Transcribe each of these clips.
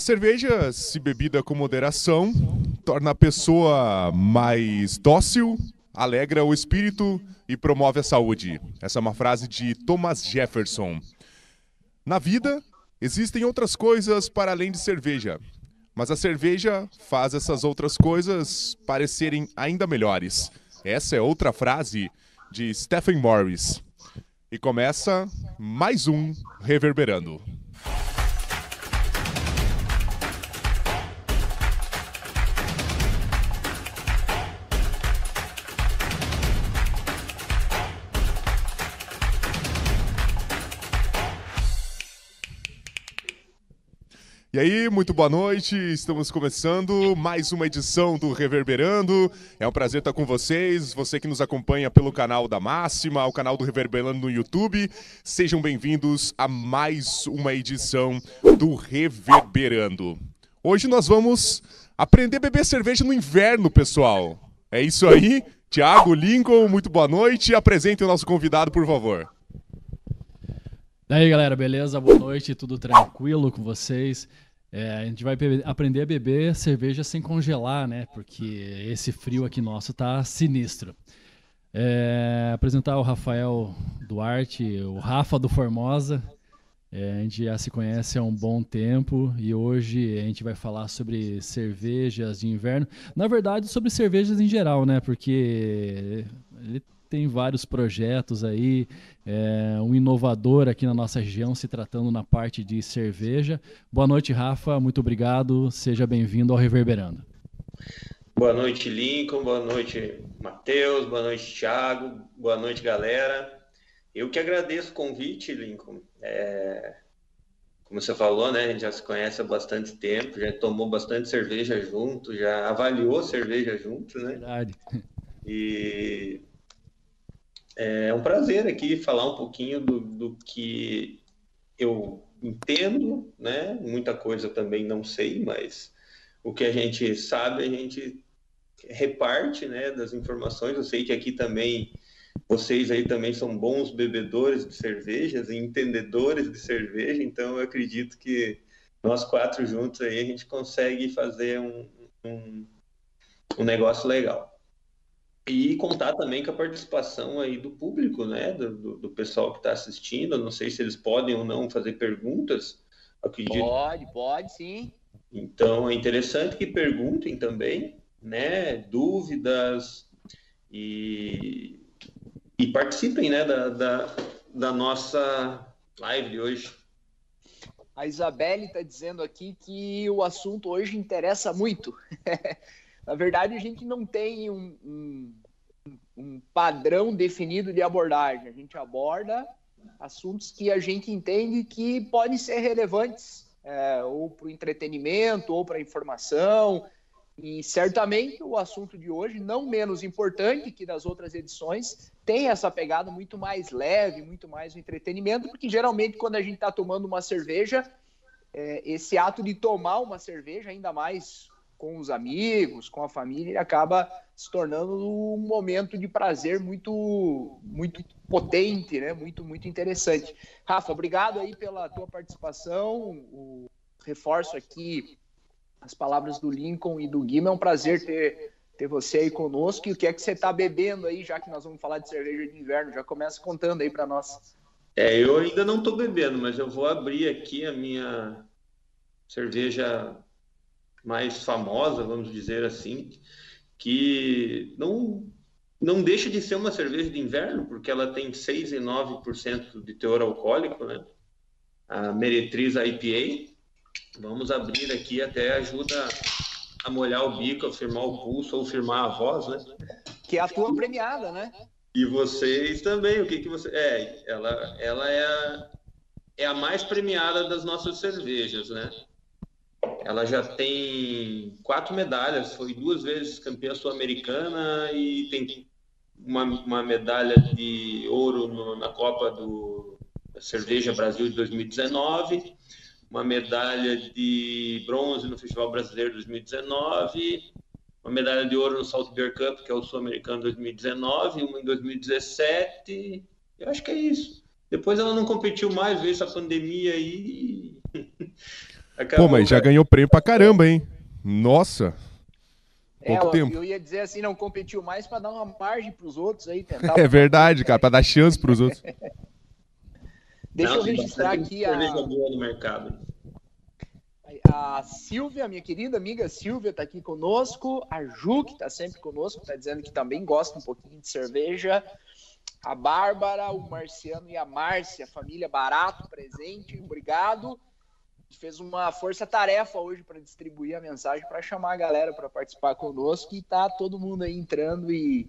cerveja, se bebida com moderação, torna a pessoa mais dócil, alegra o espírito e promove a saúde. Essa é uma frase de Thomas Jefferson. Na vida, existem outras coisas para além de cerveja, mas a cerveja faz essas outras coisas parecerem ainda melhores. Essa é outra frase de Stephen Morris. E começa mais um Reverberando. E aí, muito boa noite. Estamos começando mais uma edição do Reverberando. É um prazer estar com vocês. Você que nos acompanha pelo canal da Máxima, o canal do Reverberando no YouTube. Sejam bem-vindos a mais uma edição do Reverberando. Hoje nós vamos aprender a beber cerveja no inverno, pessoal. É isso aí. Tiago, Lincoln, muito boa noite. Apresente o nosso convidado, por favor. E aí, galera, beleza? Boa noite, tudo tranquilo com vocês? É, a gente vai aprender a beber cerveja sem congelar, né? Porque esse frio aqui nosso tá sinistro. É, apresentar o Rafael Duarte, o Rafa do Formosa. É, a gente já se conhece há um bom tempo e hoje a gente vai falar sobre cervejas de inverno. Na verdade, sobre cervejas em geral, né? Porque ele tem vários projetos aí, é, um inovador aqui na nossa região se tratando na parte de cerveja. Boa noite, Rafa, muito obrigado, seja bem-vindo ao Reverberando. Boa noite, Lincoln, boa noite, Matheus, boa noite, Thiago, boa noite, galera. Eu que agradeço o convite, Lincoln. É, como você falou, né, a gente já se conhece há bastante tempo, já tomou bastante cerveja junto, já avaliou cerveja junto, né? Verdade. E é um prazer aqui falar um pouquinho do, do que eu entendo, né? Muita coisa também não sei, mas o que a gente sabe, a gente reparte, né, das informações. Eu sei que aqui também vocês aí também são bons bebedores de cervejas e entendedores de cerveja, então eu acredito que nós quatro juntos aí a gente consegue fazer um, um, um negócio legal. E contar também com a participação aí do público, né? Do, do pessoal que está assistindo. não sei se eles podem ou não fazer perguntas. Acredito. Pode, pode sim. Então é interessante que perguntem também, né? Dúvidas e, e participem, né? Da, da, da nossa live de hoje. A Isabelle está dizendo aqui que o assunto hoje interessa muito. Na verdade, a gente não tem um, um, um padrão definido de abordagem. A gente aborda assuntos que a gente entende que podem ser relevantes é, ou para o entretenimento ou para a informação. E certamente o assunto de hoje, não menos importante que das outras edições, tem essa pegada muito mais leve, muito mais entretenimento, porque geralmente quando a gente está tomando uma cerveja, é, esse ato de tomar uma cerveja, ainda mais com os amigos, com a família, ele acaba se tornando um momento de prazer muito muito potente, né? Muito muito interessante. Rafa, obrigado aí pela tua participação. O reforço aqui as palavras do Lincoln e do Guima. É um prazer ter ter você aí conosco. E o que é que você está bebendo aí, já que nós vamos falar de cerveja de inverno? Já começa contando aí para nós. É, eu ainda não estou bebendo, mas eu vou abrir aqui a minha cerveja mais famosa, vamos dizer assim, que não não deixa de ser uma cerveja de inverno, porque ela tem 6 e 9% de teor alcoólico, né? A Meretriz IPA. Vamos abrir aqui, até ajuda a molhar o bico, a firmar o pulso ou firmar a voz, né? Que é a tua premiada, né? E vocês também, o que que você... É, ela, ela é, a, é a mais premiada das nossas cervejas, né? Ela já tem quatro medalhas, foi duas vezes campeã sul-americana e tem uma, uma medalha de ouro no, na Copa do Cerveja Brasil de 2019, uma medalha de bronze no Festival Brasileiro 2019, uma medalha de ouro no Salt Beer Cup, que é o Sul-Americano 2019, uma em 2017. Eu acho que é isso. Depois ela não competiu mais, veio essa pandemia aí. Acabou, Pô, mas já ganhou prêmio pra caramba, hein? Nossa. É, Pouco é, tempo. eu ia dizer assim, não competiu mais para dar uma margem para os outros aí, tentar. É verdade, cara, para dar chance para os outros. Deixa não, eu registrar aqui a. Boa no mercado. A Silvia, minha querida amiga Silvia, está aqui conosco. A Ju, que está sempre conosco, está dizendo que também gosta um pouquinho de cerveja. A Bárbara, o Marciano e a Márcia, família Barato presente. Obrigado fez uma força-tarefa hoje para distribuir a mensagem, para chamar a galera para participar conosco e tá todo mundo aí entrando e,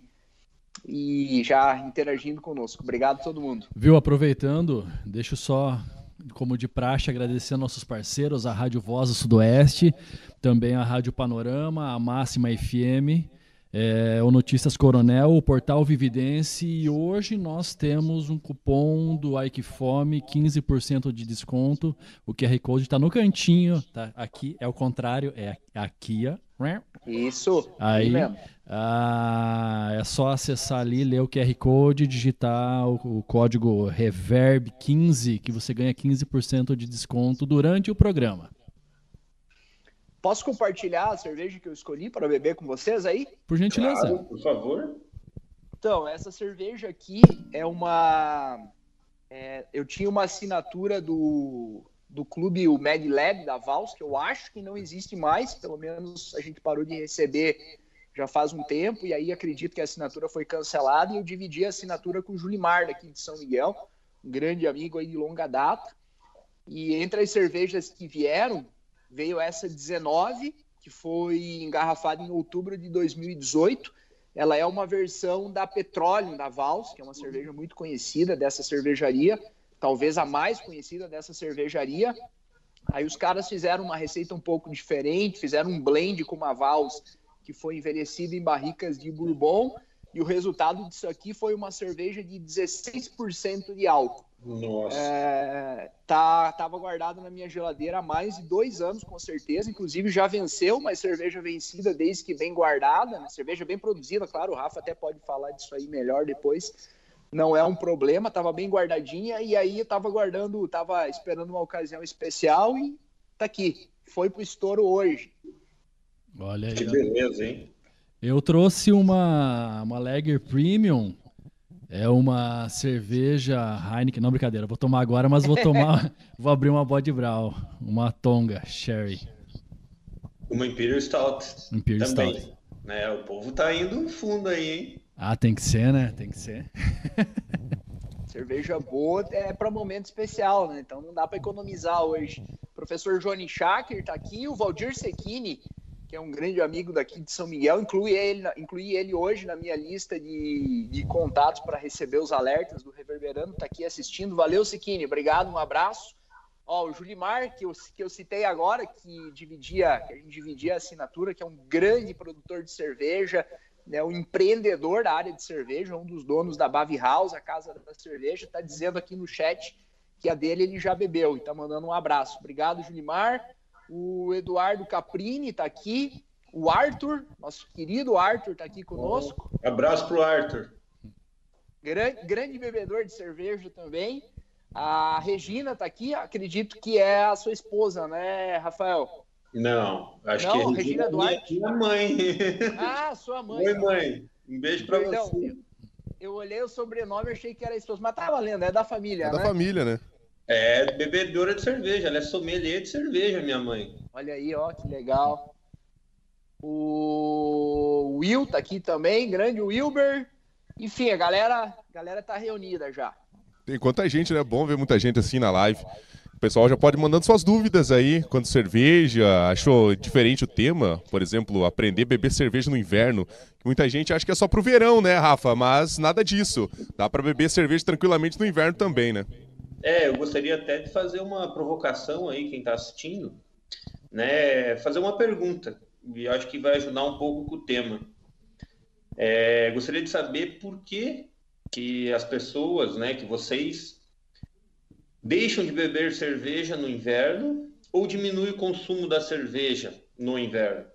e já interagindo conosco. Obrigado a todo mundo. Viu, aproveitando, deixo só, como de praxe, agradecer nossos parceiros, a Rádio Voz do Sudoeste, também a Rádio Panorama, a Máxima FM é, o Notícias Coronel, o portal Vividense e hoje nós temos um cupom do Ike Fome, 15% de desconto. O QR Code está no cantinho, tá? Aqui é o contrário, é aqui, ó. Isso. Aí ah, é só acessar ali, ler o QR Code, digitar o, o código Reverb 15 que você ganha 15% de desconto durante o programa. Posso compartilhar a cerveja que eu escolhi para beber com vocês aí? Por gentileza. Claro, por favor. Então, essa cerveja aqui é uma. É, eu tinha uma assinatura do, do clube, o Mad Lab da Vals, que eu acho que não existe mais, pelo menos a gente parou de receber já faz um tempo, e aí acredito que a assinatura foi cancelada, e eu dividi a assinatura com o Julimar, daqui de São Miguel, um grande amigo aí de longa data. E entre as cervejas que vieram, veio essa 19, que foi engarrafada em outubro de 2018. Ela é uma versão da Petróleo da Vals, que é uma cerveja muito conhecida dessa cervejaria, talvez a mais conhecida dessa cervejaria. Aí os caras fizeram uma receita um pouco diferente, fizeram um blend com uma Vals que foi envelhecida em barricas de bourbon, e o resultado disso aqui foi uma cerveja de 16% de álcool. Nossa. É, tá, tava guardado na minha geladeira há mais de dois anos, com certeza. Inclusive, já venceu uma cerveja vencida desde que bem guardada, né? cerveja bem produzida, claro. O Rafa até pode falar disso aí melhor depois. Não é um problema, tava bem guardadinha. E aí eu tava guardando, tava esperando uma ocasião especial e tá aqui. Foi pro estouro hoje. Olha aí. Que beleza, hein? Eu trouxe uma, uma Lager Premium é uma cerveja Heineken, não brincadeira, vou tomar agora, mas vou tomar, vou abrir uma Body Brown, uma Tonga Sherry. Uma Imperial Stout. Imperial também. Stout. Né, o povo tá indo fundo aí, hein? Ah, tem que ser, né? Tem que ser. Cerveja boa é para momento especial, né? Então não dá para economizar hoje. O professor Johnny Schacker tá aqui, o Valdir Secchini que é um grande amigo daqui de São Miguel. Incluí ele, incluí ele hoje na minha lista de, de contatos para receber os alertas do Reverberando. Está aqui assistindo. Valeu, Siquini. Obrigado, um abraço. Ó, o Julimar, que eu, que eu citei agora, que dividia, que a gente dividia a assinatura, que é um grande produtor de cerveja, né, um empreendedor da área de cerveja, um dos donos da Bavi House, a casa da cerveja, está dizendo aqui no chat que a dele ele já bebeu e está mandando um abraço. Obrigado, Julimar. O Eduardo Caprini está aqui. O Arthur, nosso querido Arthur, está aqui conosco. Um abraço para o Arthur. Grande, grande bebedor de cerveja também. A Regina está aqui, acredito que é a sua esposa, né, Rafael? Não, acho Não, que é Regina, Regina Duarte. Minha mãe. Ah, sua mãe. Oi, mãe. Um beijo para você. Eu, eu olhei o sobrenome e achei que era a esposa, mas tá valendo, é da família, é né? da família, né? É bebedora de cerveja, ela é sommelier de cerveja, minha mãe. Olha aí, ó, que legal. O Will tá aqui também, grande Wilber. Enfim, a galera, a galera tá reunida já. Tem quanta gente, né? Bom ver muita gente assim na live. O pessoal já pode mandando suas dúvidas aí, quanto cerveja, achou diferente o tema, por exemplo, aprender a beber cerveja no inverno. Muita gente acha que é só pro verão, né, Rafa? Mas nada disso. Dá para beber cerveja tranquilamente no inverno também, né? É, eu gostaria até de fazer uma provocação aí, quem está assistindo, né? Fazer uma pergunta, e acho que vai ajudar um pouco com o tema. É, gostaria de saber por que, que as pessoas, né, que vocês deixam de beber cerveja no inverno ou diminui o consumo da cerveja no inverno?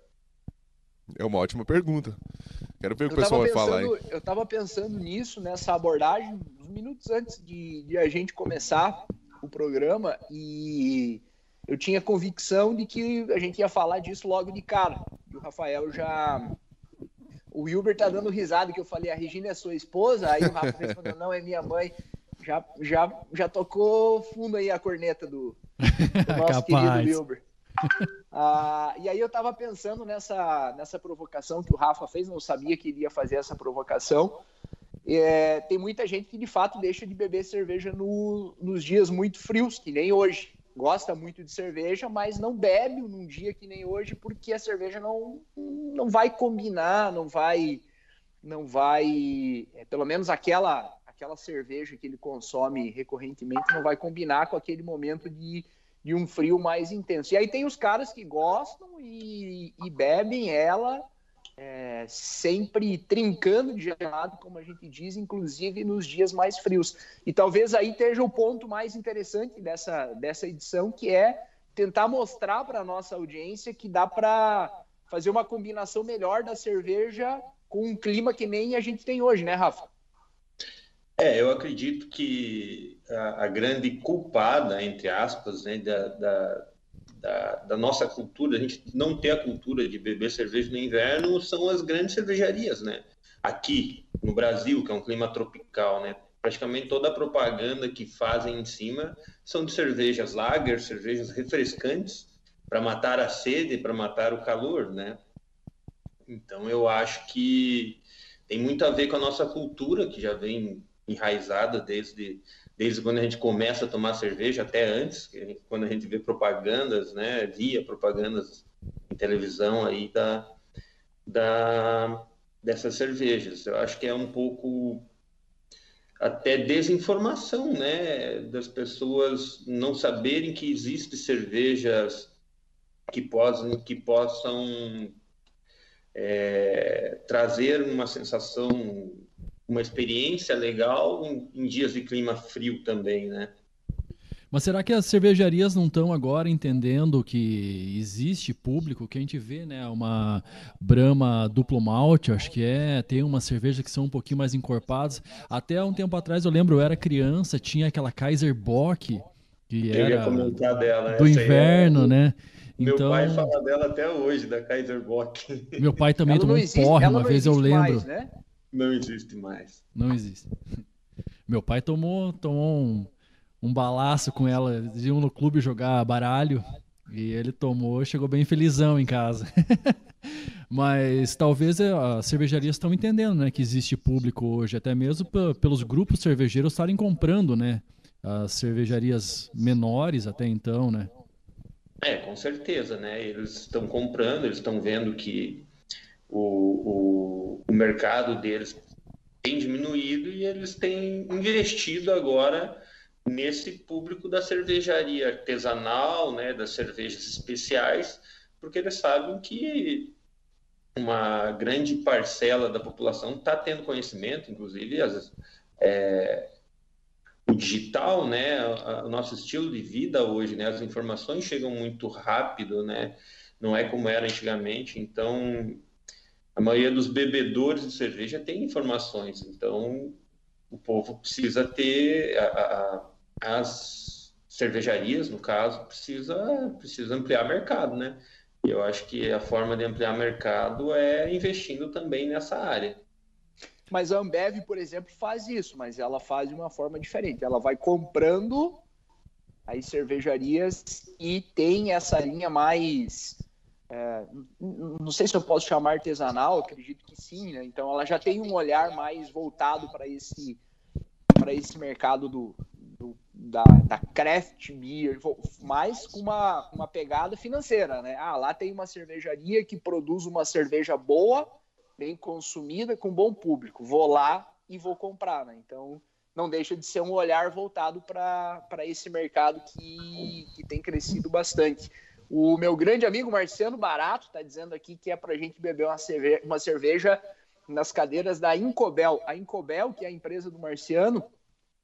É uma ótima pergunta. Quero ver o que o pessoal vai falar aí. Eu estava pensando nisso, nessa abordagem, uns minutos antes de, de, a gente começar o programa, e eu tinha convicção de que a gente ia falar disso logo de cara. E o Rafael já. O Wilber tá dando risada que eu falei, a Regina é sua esposa, aí o Rafa respondeu, não, é minha mãe. Já, já, já tocou fundo aí a corneta do, do nosso querido Wilber. Ah, e aí eu tava pensando nessa, nessa provocação que o Rafa fez, não sabia que iria fazer essa provocação. É, tem muita gente que de fato deixa de beber cerveja no, nos dias muito frios, que nem hoje. Gosta muito de cerveja, mas não bebe num dia que nem hoje, porque a cerveja não, não vai combinar, não vai. Não vai. É, pelo menos aquela, aquela cerveja que ele consome recorrentemente não vai combinar com aquele momento de, de um frio mais intenso. E aí tem os caras que gostam e, e bebem ela é, sempre trincando de gelado, como a gente diz, inclusive nos dias mais frios. E talvez aí esteja o ponto mais interessante dessa, dessa edição, que é tentar mostrar para a nossa audiência que dá para fazer uma combinação melhor da cerveja com um clima que nem a gente tem hoje, né, Rafa? É, eu acredito que a, a grande culpada, entre aspas, né, da, da da, da, nossa cultura, a gente não ter a cultura de beber cerveja no inverno, são as grandes cervejarias, né? Aqui no Brasil, que é um clima tropical, né? Praticamente toda a propaganda que fazem em cima são de cervejas lager, cervejas refrescantes, para matar a sede, para matar o calor, né? Então eu acho que tem muito a ver com a nossa cultura, que já vem enraizada desde desde quando a gente começa a tomar cerveja até antes, quando a gente vê propagandas, né, via propagandas em televisão aí da, da dessas cervejas. Eu acho que é um pouco até desinformação, né, das pessoas não saberem que existem cervejas que possam que possam é, trazer uma sensação uma experiência legal em, em dias de clima frio também, né? Mas será que as cervejarias não estão agora entendendo que existe público que a gente vê, né? Uma Brahma duplo malte, acho que é, tem uma cerveja que são um pouquinho mais encorpadas. Até um tempo atrás eu lembro, eu era criança, tinha aquela Kaiser Bock que eu era dela, do inverno, é... né? Meu então... pai fala dela até hoje, da Kaiser Bock. Meu pai também ela tomou um porre, uma vez eu lembro. Mais, né? Não existe mais. Não existe. Meu pai tomou, tomou um, um balaço com ela. Eles iam no clube jogar baralho. E ele tomou, chegou bem felizão em casa. Mas talvez eh, as cervejarias estão entendendo, né, que existe público hoje, até mesmo pelos grupos cervejeiros estarem comprando, né, as cervejarias menores até então, né? É, com certeza, né? Eles estão comprando, eles estão vendo que o, o, o mercado deles tem diminuído e eles têm investido agora nesse público da cervejaria artesanal, né, das cervejas especiais, porque eles sabem que uma grande parcela da população está tendo conhecimento, inclusive as, é, o digital, né, o nosso estilo de vida hoje, né, as informações chegam muito rápido, né, não é como era antigamente, então a maioria dos bebedores de cerveja tem informações, então o povo precisa ter a, a, as cervejarias, no caso, precisa precisa ampliar mercado, né? Eu acho que a forma de ampliar mercado é investindo também nessa área. Mas a Ambev, por exemplo, faz isso, mas ela faz de uma forma diferente. Ela vai comprando as cervejarias e tem essa linha mais é, não sei se eu posso chamar artesanal, acredito que sim, né? Então ela já tem um olhar mais voltado para esse para esse mercado do, do, da, da craft beer, mais com uma, uma pegada financeira, né? Ah, lá tem uma cervejaria que produz uma cerveja boa, bem consumida, com bom público. Vou lá e vou comprar, né? Então não deixa de ser um olhar voltado para esse mercado que, que tem crescido bastante. O meu grande amigo Marciano Barato está dizendo aqui que é para a gente beber uma cerveja, uma cerveja nas cadeiras da Incobel. A Incobel, que é a empresa do Marciano,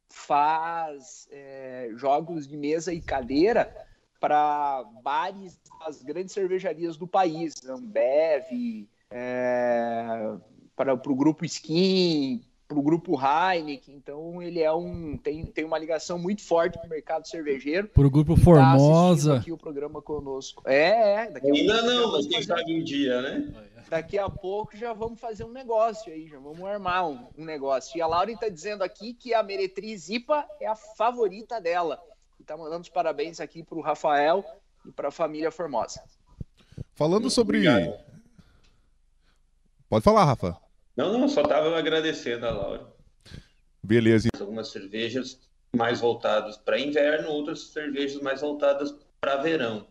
faz é, jogos de mesa e cadeira para bares das grandes cervejarias do país, Ambev, é, para o grupo Skin, para o grupo Heineken, então ele é um tem, tem uma ligação muito forte com o mercado cervejeiro. Para o grupo tá Formosa. Tá aqui o programa conosco. É, é. Daqui Ainda não, mas quem sabe um dia, né? Daqui a pouco já vamos fazer um negócio aí, já vamos armar um, um negócio. E a Laura está dizendo aqui que a Meretriz IPA é a favorita dela. E tá mandando os parabéns aqui para o Rafael e para a família Formosa. Falando sobre. Obrigado. Pode falar, Rafa. Não, não, só estava agradecendo a Laura. Beleza. Algumas cervejas mais voltadas para inverno, outras cervejas mais voltadas para verão.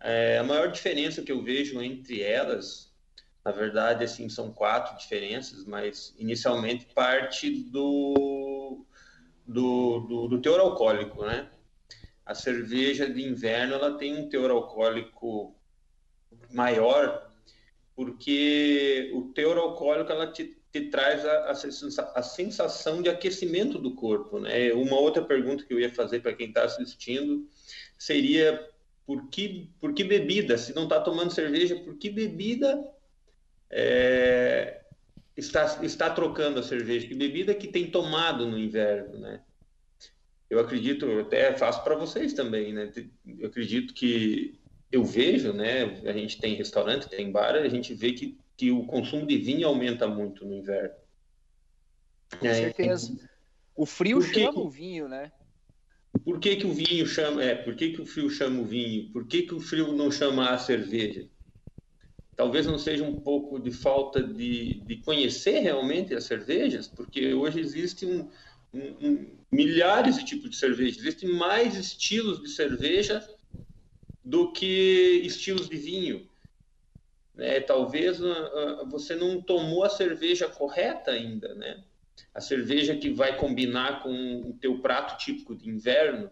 É, a maior diferença que eu vejo entre elas, na verdade, assim, são quatro diferenças, mas inicialmente parte do, do, do, do teor alcoólico, né? A cerveja de inverno ela tem um teor alcoólico maior porque o teor alcoólico ela te, te traz a, a, sensação de aquecimento do corpo. Né? Uma outra pergunta que eu ia fazer para quem está assistindo seria por que, por que bebida? Se não está tomando cerveja, por que bebida é, está, está trocando a cerveja? Que bebida que tem tomado no inverno, né? Eu acredito, eu até faço para vocês também, né? Eu acredito que eu vejo, né? A gente tem restaurante, tem bar, a gente vê que, que o consumo de vinho aumenta muito no inverno. Com é, certeza. O frio chama o vinho, né? Por que, que o vinho chama. É, por que, que o frio chama o vinho? Por que, que o frio não chama a cerveja? Talvez não seja um pouco de falta de, de conhecer realmente as cervejas, porque hoje existem um, um, um, milhares de tipos de cerveja, existem mais estilos de cerveja do que estilos de vinho. É, talvez uh, uh, você não tomou a cerveja correta ainda, né? A cerveja que vai combinar com o teu prato típico de inverno.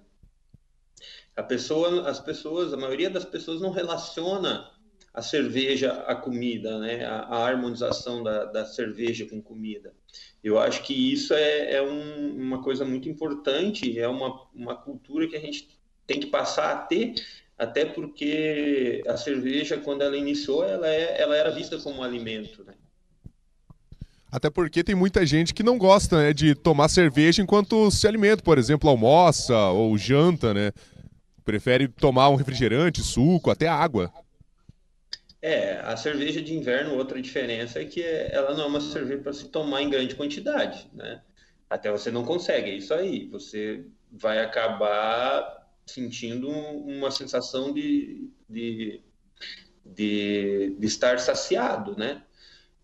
A pessoa, as pessoas, a maioria das pessoas não relaciona a cerveja à comida, né? A, a harmonização da, da, cerveja com comida. Eu acho que isso é, é um, uma coisa muito importante, é uma, uma cultura que a gente tem que passar a ter até porque a cerveja, quando ela iniciou, ela, é, ela era vista como um alimento, né? Até porque tem muita gente que não gosta né, de tomar cerveja enquanto se alimenta, por exemplo, almoça ou janta, né? Prefere tomar um refrigerante, suco, até água. É, a cerveja de inverno, outra diferença é que ela não é uma cerveja para se tomar em grande quantidade, né? Até você não consegue, é isso aí. Você vai acabar sentindo uma sensação de, de, de, de estar saciado, né?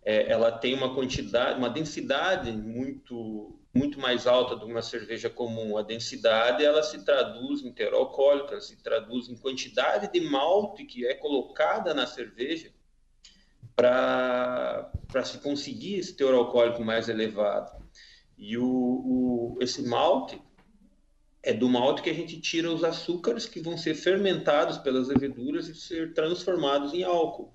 É, ela tem uma quantidade, uma densidade muito muito mais alta do que uma cerveja comum. A densidade ela se traduz em teor alcoólico, se traduz em quantidade de malte que é colocada na cerveja para se conseguir esse teor alcoólico mais elevado. E o, o, esse malte é do malte que a gente tira os açúcares que vão ser fermentados pelas leveduras e ser transformados em álcool.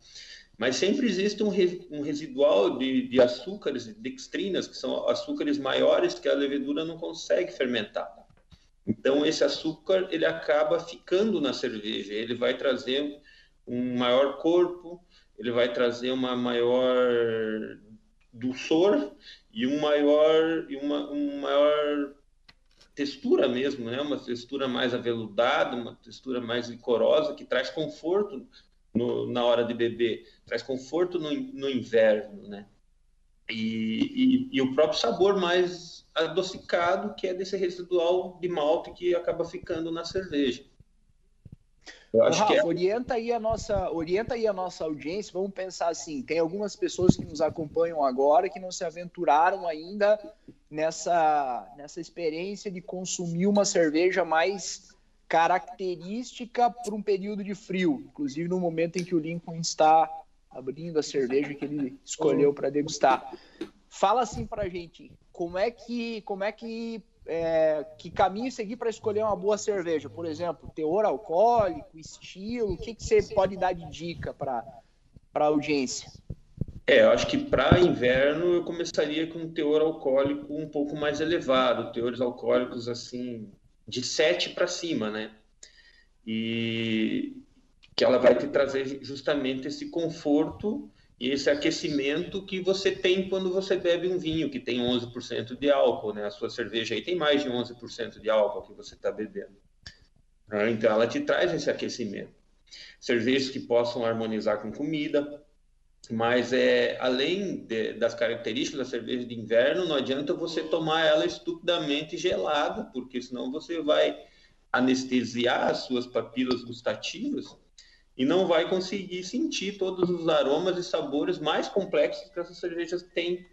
Mas sempre existe um, um residual de, de açúcares, de dextrinas, que são açúcares maiores que a levedura não consegue fermentar. Então esse açúcar ele acaba ficando na cerveja, ele vai trazer um maior corpo, ele vai trazer uma maior dulçor e um maior e uma, um maior textura mesmo, né? Uma textura mais aveludada, uma textura mais licorosa que traz conforto no, na hora de beber, traz conforto no, no inverno, né? E, e, e, o próprio sabor mais adocicado que é desse residual de malte que acaba ficando na cerveja. Eu acho Rafa, que é... orienta aí a nossa, orienta aí a nossa audiência. Vamos pensar assim, tem algumas pessoas que nos acompanham agora que não se aventuraram ainda nessa nessa experiência de consumir uma cerveja mais característica para um período de frio, inclusive no momento em que o Lincoln está abrindo a cerveja que ele escolheu para degustar. Fala assim para a gente, como é que como é que é, que caminho seguir para escolher uma boa cerveja? Por exemplo, teor alcoólico, estilo, o que, que você pode dar de dica para a audiência? É, eu acho que para inverno eu começaria com um teor alcoólico um pouco mais elevado, teores alcoólicos assim de 7 para cima, né? E que ela vai te trazer justamente esse conforto esse aquecimento que você tem quando você bebe um vinho que tem 11% de álcool, né? A sua cerveja aí tem mais de 11% de álcool que você está bebendo. Né? Então ela te traz esse aquecimento. Cervejas que possam harmonizar com comida, mas é além de, das características da cerveja de inverno, não adianta você tomar ela estupidamente gelada, porque senão você vai anestesiar as suas papilas gustativas e não vai conseguir sentir todos os aromas e sabores mais complexos que essas cervejas têm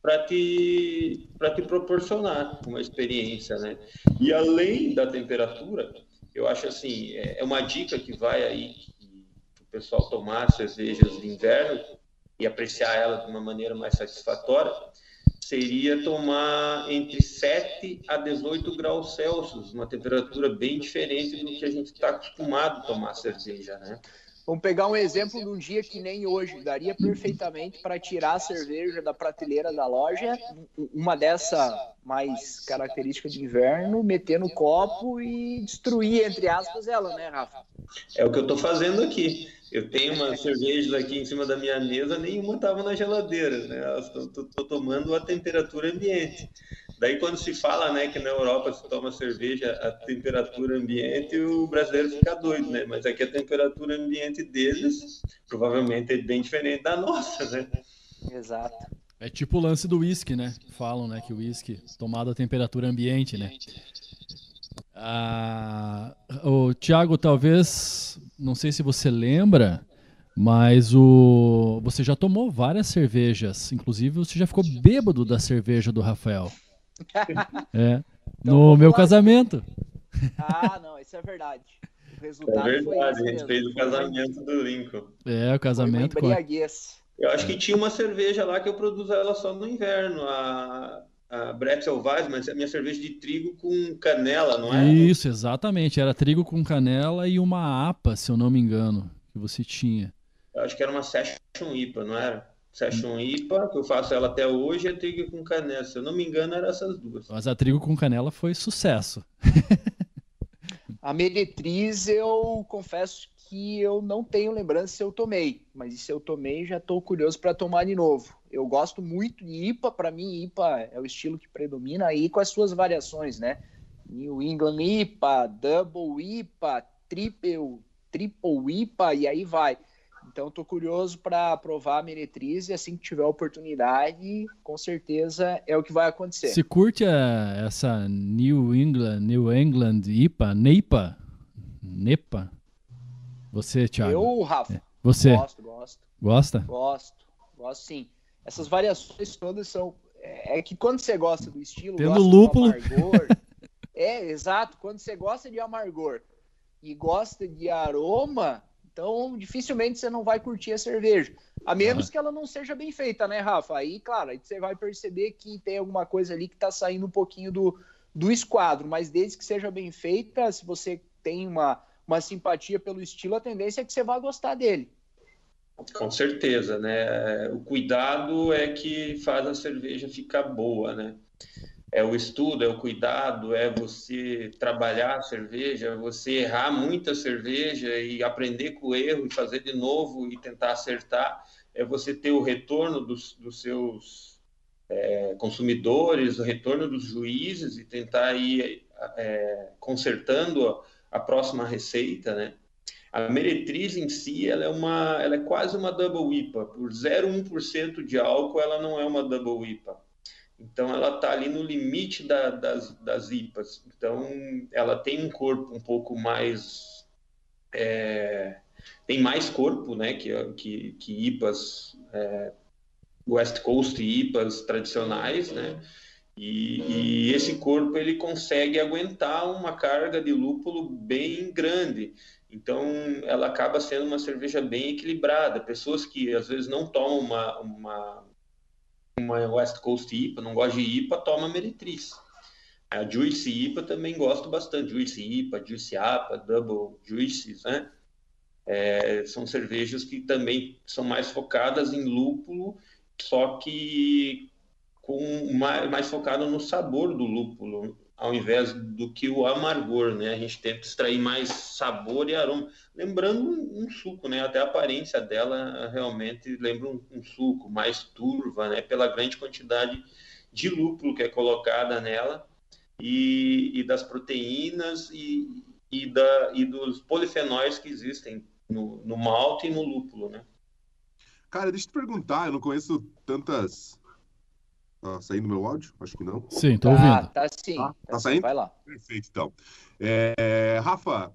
para te, te proporcionar uma experiência, né? E além da temperatura, eu acho assim, é, é uma dica que vai aí o pessoal tomar cervejas de inverno e apreciar ela de uma maneira mais satisfatória, seria tomar entre 7 a 18 graus Celsius, uma temperatura bem diferente do que a gente está acostumado a tomar cerveja, né? Vamos pegar um exemplo de um dia que nem hoje, daria perfeitamente para tirar a cerveja da prateleira da loja, uma dessa mais característica de inverno, meter no copo e destruir, entre aspas, ela, né, Rafa? É o que eu estou fazendo aqui. Eu tenho umas cervejas aqui em cima da minha mesa, nenhuma estava na geladeira, né? Estou tomando a temperatura ambiente. Daí quando se fala, né, que na Europa se toma cerveja a temperatura ambiente, o brasileiro fica doido, né? Mas aqui a temperatura ambiente deles provavelmente é bem diferente da nossa, né? Exato. É tipo o lance do uísque, né? Falam, né, que o uísque tomado a temperatura ambiente, né? Ah, o Thiago, talvez, não sei se você lembra, mas o você já tomou várias cervejas, inclusive você já ficou bêbado da cerveja do Rafael. É. Então, no meu lá. casamento. Ah, não, isso é verdade. O resultado é verdade, a gente fez o casamento do Lincoln. É, o casamento com Eu acho que tinha uma cerveja lá que eu produzo ela só no inverno, a a Bretzel Weiss, mas é minha cerveja de trigo com canela, não é? Isso, exatamente. Era trigo com canela e uma APA, se eu não me engano, que você tinha. Eu acho que era uma Session IPA, não era? Session IPA, que eu faço ela até hoje, é trigo com canela. Se eu não me engano, eram essas duas. Mas a trigo com canela foi sucesso. a Meretriz, eu confesso que eu não tenho lembrança se eu tomei, mas se eu tomei, já estou curioso para tomar de novo. Eu gosto muito de IPA, para mim IPA é o estilo que predomina aí com as suas variações, né? New England IPA, Double IPA, Triple, Triple IPA e aí vai. Então estou curioso para provar a meretriz e assim que tiver oportunidade, com certeza é o que vai acontecer. Se curte a, essa New England, New England IPA, NEIPA, NEPA, você, Thiago? Eu, Rafa. É. Você? Gosto, gosto. Gosta? Gosto, gosto sim. Essas variações todas são. É, é que quando você gosta do estilo, Tendo lúpulo. amargor. é, exato. Quando você gosta de amargor e gosta de aroma, então dificilmente você não vai curtir a cerveja. A menos ah. que ela não seja bem feita, né, Rafa? Aí, claro, aí você vai perceber que tem alguma coisa ali que tá saindo um pouquinho do, do esquadro. Mas desde que seja bem feita, se você tem uma uma simpatia pelo estilo, a tendência é que você vá gostar dele. Com certeza, né? O cuidado é que faz a cerveja ficar boa, né? É o estudo, é o cuidado, é você trabalhar a cerveja, é você errar muita cerveja e aprender com o erro e fazer de novo e tentar acertar. É você ter o retorno dos, dos seus é, consumidores, o retorno dos juízes e tentar ir é, consertando a próxima receita, né? A meretriz em si, ela é uma, ela é quase uma double IPA. Por 0,1% de álcool, ela não é uma double IPA. Então, ela está ali no limite da, das, das IPAs. Então, ela tem um corpo um pouco mais... É, tem mais corpo, né, que, que, que IPAs... É, West Coast IPAs tradicionais, né? E, e, esse corpo ele consegue aguentar uma carga de lúpulo bem grande. Então, ela acaba sendo uma cerveja bem equilibrada. Pessoas que às vezes não tomam uma, uma, uma West Coast IPA, não gostam de IPA, tomam Meretriz. A Juice IPA também gosto bastante. Juice IPA, Juice APA, Double Juices, né? É, são cervejas que também são mais focadas em lúpulo, só que com mais, mais focado no sabor do lúpulo, ao invés do que o amargor, né? A gente tenta extrair mais sabor e aroma, lembrando um, um suco, né? Até a aparência dela realmente lembra um, um, suco mais turva, né? Pela grande quantidade de lúpulo que é colocada nela e, e das proteínas e, e, da, e dos polifenóis que existem no, no malte e no lúpulo, né? Cara, deixa eu te perguntar, eu não conheço tantas. Tá saindo meu áudio? Acho que não. Sim, tô ouvindo. Ah, tá sim. Tá, tá, tá saindo? Vai lá. Perfeito, então. É, Rafa,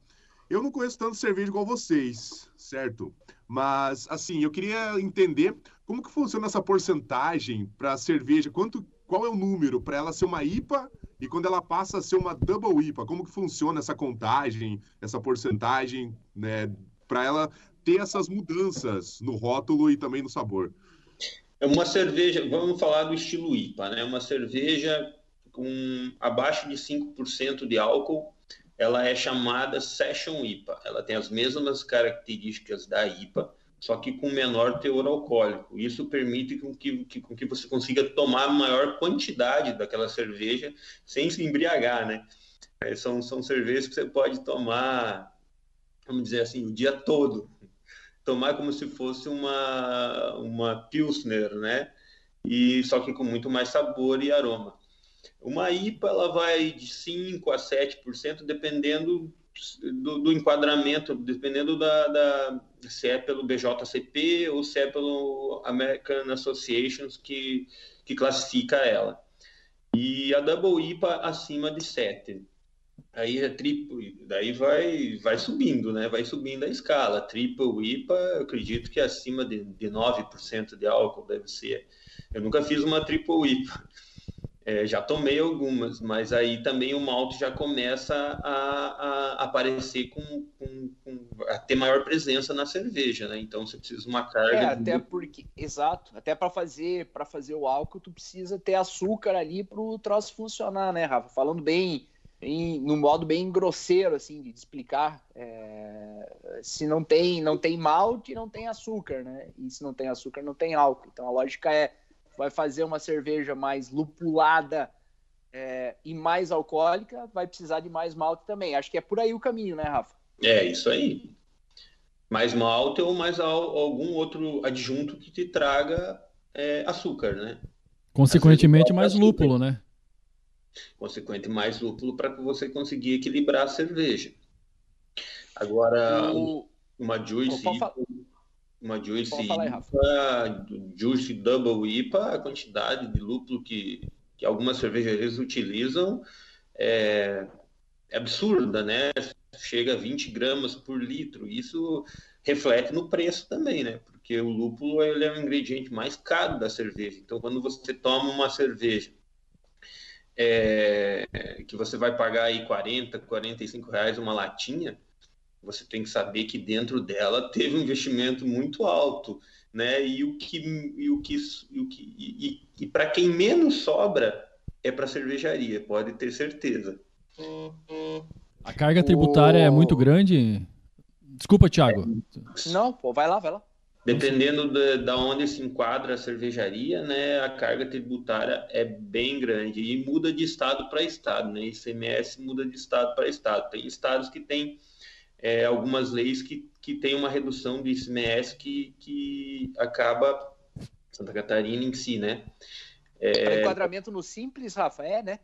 eu não conheço tanto cerveja igual vocês, certo? Mas, assim, eu queria entender como que funciona essa porcentagem para cerveja. Quanto, qual é o número para ela ser uma IPA e quando ela passa a ser uma Double IPA? Como que funciona essa contagem, essa porcentagem, né? Para ela ter essas mudanças no rótulo e também no sabor. É uma cerveja, vamos falar do estilo IPA, né? Uma cerveja com abaixo de 5% de álcool, ela é chamada Session IPA. Ela tem as mesmas características da IPA, só que com menor teor alcoólico. Isso permite com que, que, com que você consiga tomar maior quantidade daquela cerveja sem se embriagar, né? É, são, são cervejas que você pode tomar, vamos dizer assim, o dia todo tomar como se fosse uma, uma Pilsner, né? E só que com muito mais sabor e aroma. Uma IPA ela vai de 5 a 7%, dependendo do, do, enquadramento, dependendo da, da, se é pelo BJCP ou se é pelo American Associations que, que classifica ela. E a Double IPA acima de 7 aí é triple, daí vai, vai subindo, né? Vai subindo a escala. Triple IPA, eu acredito que é acima de, de 9% de álcool deve ser. Eu nunca fiz uma triple IPA. É, já tomei algumas, mas aí também o malte já começa a, a aparecer com, com, com, a ter maior presença na cerveja, né? Então você precisa uma carga. É, até de... porque, exato, até para fazer para fazer o álcool tu precisa ter açúcar ali para o troço funcionar, né, Rafa? Falando bem em, num modo bem grosseiro assim de explicar é, se não tem não tem malte não tem açúcar né? E se não tem açúcar não tem álcool. Então a lógica é vai fazer uma cerveja mais lupulada é, e mais alcoólica vai precisar de mais malte também. Acho que é por aí o caminho né Rafa? É isso aí. Mais malte ou mais algum outro adjunto que te traga é, açúcar né? Consequentemente mais lúpulo né consequente mais lúpulo para que você conseguir equilibrar a cerveja. Agora, o... uma Juice IPA, uma Juice IPA, Juice Double IPA, a quantidade de lúpulo que, que algumas cervejarias utilizam é, é absurda, né? Chega a 20 gramas por litro. Isso reflete no preço também, né? Porque o lúpulo ele é o ingrediente mais caro da cerveja. Então, quando você toma uma cerveja é, que você vai pagar aí 40, 45 reais uma latinha, você tem que saber que dentro dela teve um investimento muito alto, né? E o que e o que e, o que, e, e para quem menos sobra é para cervejaria, pode ter certeza. A carga tributária é muito grande. Desculpa, Thiago. Não, pô, vai lá, vai lá. Dependendo da, da onde se enquadra a cervejaria, né, a carga tributária é bem grande e muda de estado para estado, né? ICMS muda de estado para estado. Tem estados que têm é, algumas leis que, que têm uma redução de ICMS que, que acaba Santa Catarina em si, né? É... enquadramento no simples, Rafa, é, né?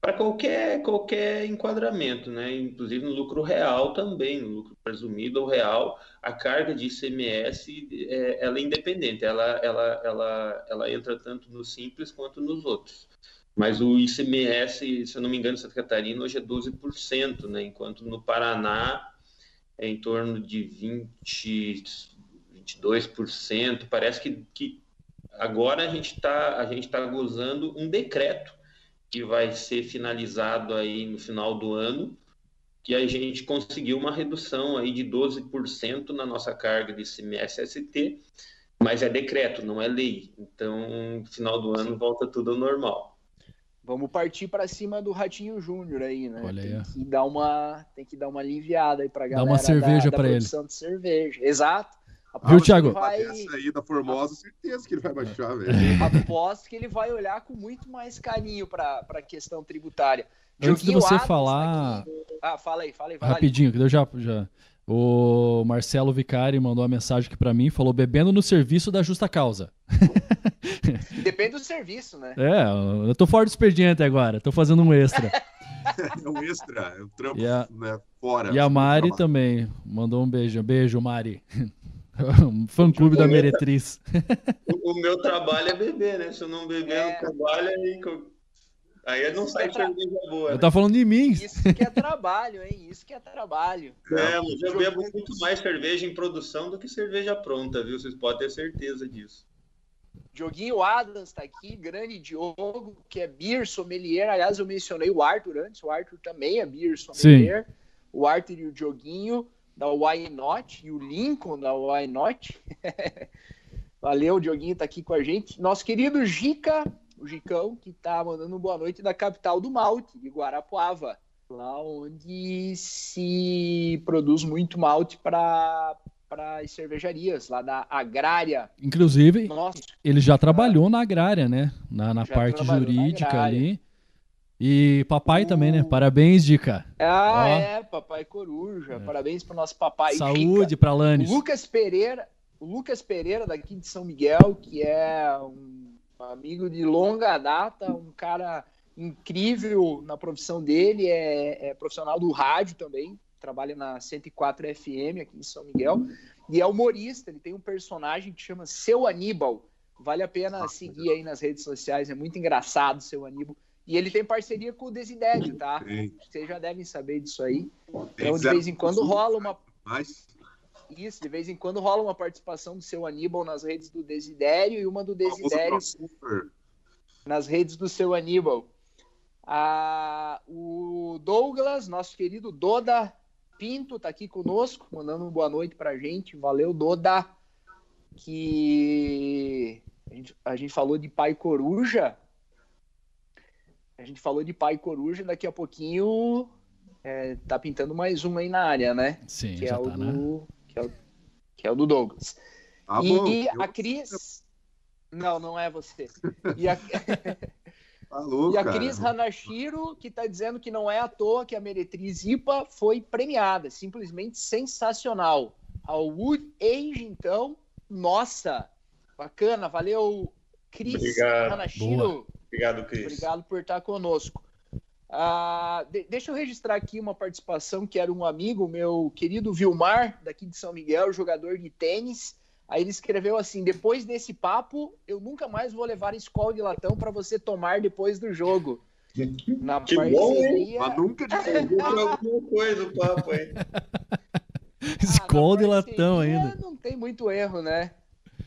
Para qualquer, qualquer enquadramento, né? inclusive no lucro real também, no lucro presumido ou real, a carga de ICMS é, ela é independente, ela, ela, ela, ela entra tanto no simples quanto nos outros. Mas o ICMS, se eu não me engano, em Santa Catarina hoje é 12%, né? enquanto no Paraná é em torno de 20, 22%. Parece que, que agora a gente está tá gozando um decreto que vai ser finalizado aí no final do ano, que a gente conseguiu uma redução aí de 12% na nossa carga de ICMS-ST, mas é decreto, não é lei. Então, no final do ano volta tudo ao normal. Vamos partir para cima do Ratinho Júnior aí, né? Olha aí. Tem que dar uma, tem que dar uma aliviada aí para galera Dá uma cerveja para ele. de cerveja. Exato. Viu, Thiago? Vai... Essa aí da Formosa, certeza que ele vai baixar, velho. Aposto que ele vai olhar com muito mais carinho para a questão tributária. Antes de você Adams falar. Aqui... Ah, fala aí, fala aí. Rapidinho, que eu já, já. O Marcelo Vicari mandou uma mensagem aqui para mim, falou bebendo no serviço da justa causa. Depende do serviço, né? É, eu tô fora do expediente agora, tô fazendo um extra. é um extra, é um trampo a, né, fora. E a Mari também mandou um beijo. Beijo, Mari. Fã clube da Meretriz. O, o, meu trabalho é beber, né? Se eu não beber é. no trabalho, aí, aí não sai é tra... cerveja boa. Eu né? tá falando de mim. Isso que é trabalho, hein? Isso que é trabalho. É, mas eu bebo muito mais cerveja em produção do que cerveja pronta, viu? Vocês podem ter certeza disso. Dioguinho Adams está aqui, grande Diogo, que é beer sommelier. Aliás, eu mencionei o Arthur antes, o Arthur também é beer sommelier. Sim. O Arthur e o Dioguinho da Why Not e o Lincoln da Why Not. Valeu, o Dioguinho tá aqui com a gente. Nosso querido Gica, o Gicão, que tá mandando boa noite da capital do malte, de Guarapuava, lá onde se produz muito malte para para as cervejarias lá da agrária. Inclusive, Nossa, ele já trabalhou na agrária, né? Na, na parte jurídica ali. E papai uh. também, né? Parabéns, Dica. Ah, Ó. é, papai coruja. É. Parabéns pro nosso papai. Saúde para Lanes. Lucas Pereira, o Lucas Pereira daqui de São Miguel, que é um amigo de longa data, um cara incrível na profissão dele, é, é profissional do rádio também, trabalha na 104 FM aqui em São Miguel, e é humorista, ele tem um personagem que chama Seu Aníbal. Vale a pena seguir aí nas redes sociais, é muito engraçado Seu Aníbal. E ele tem parceria com o Desidério, tá? Vocês já devem saber disso aí. Então, de vez em quando rola uma. Mas... Isso, de vez em quando rola uma participação do seu Aníbal nas redes do Desidério e uma do Desidério nas redes do seu Aníbal. Ah, o Douglas, nosso querido Doda Pinto, tá aqui conosco, mandando uma boa noite pra gente. Valeu, Doda. Que a gente, a gente falou de pai coruja. A gente falou de pai coruja, daqui a pouquinho é, tá pintando mais um aí na área, né? Sim, que é o tá, do, né? que, é o, que é o do Douglas. Ah, e bom, a Cris. Não, não é você. E a, Falou, e a Cris Hanashiro, que está dizendo que não é à toa que a Meretriz IPA foi premiada. Simplesmente sensacional. A Wood Age, então, nossa, bacana. Valeu, Cris Hanashiro. Boa. Obrigado, Cris. Obrigado por estar conosco. Ah, de, deixa eu registrar aqui uma participação que era um amigo, meu querido Vilmar, daqui de São Miguel, jogador de tênis. Aí ele escreveu assim: depois desse papo, eu nunca mais vou levar escola de latão para você tomar depois do jogo. Na que parceria... bom, hein? Mas nunca alguma coisa o papo aí. Escola ah, de latão ainda. Não tem muito erro, né?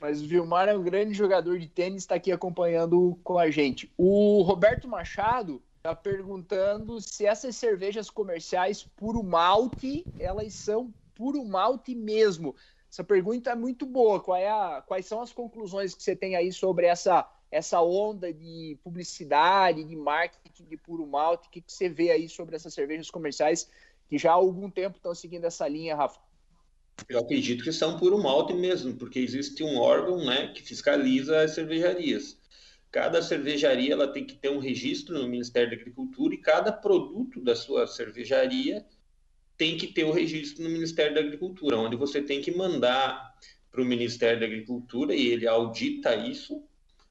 Mas o Vilmar é um grande jogador de tênis, está aqui acompanhando com a gente. O Roberto Machado está perguntando se essas cervejas comerciais puro malte, elas são puro malte mesmo. Essa pergunta é muito boa. É a, quais são as conclusões que você tem aí sobre essa, essa onda de publicidade, de marketing de puro malte? O que, que você vê aí sobre essas cervejas comerciais que já há algum tempo estão seguindo essa linha, Rafa? Eu acredito que são puro malte mesmo, porque existe um órgão né, que fiscaliza as cervejarias. Cada cervejaria ela tem que ter um registro no Ministério da Agricultura e cada produto da sua cervejaria tem que ter o registro no Ministério da Agricultura, onde você tem que mandar para o Ministério da Agricultura e ele audita isso,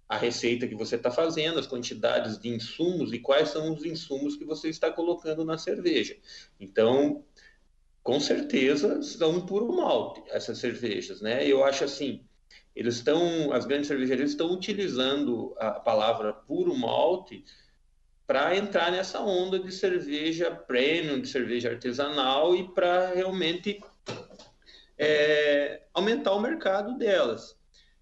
a receita que você está fazendo, as quantidades de insumos e quais são os insumos que você está colocando na cerveja. Então, com certeza são puro malte essas cervejas, né? Eu acho assim, eles estão, as grandes cervejarias estão utilizando a palavra puro malte para entrar nessa onda de cerveja premium, de cerveja artesanal e para realmente é, aumentar o mercado delas.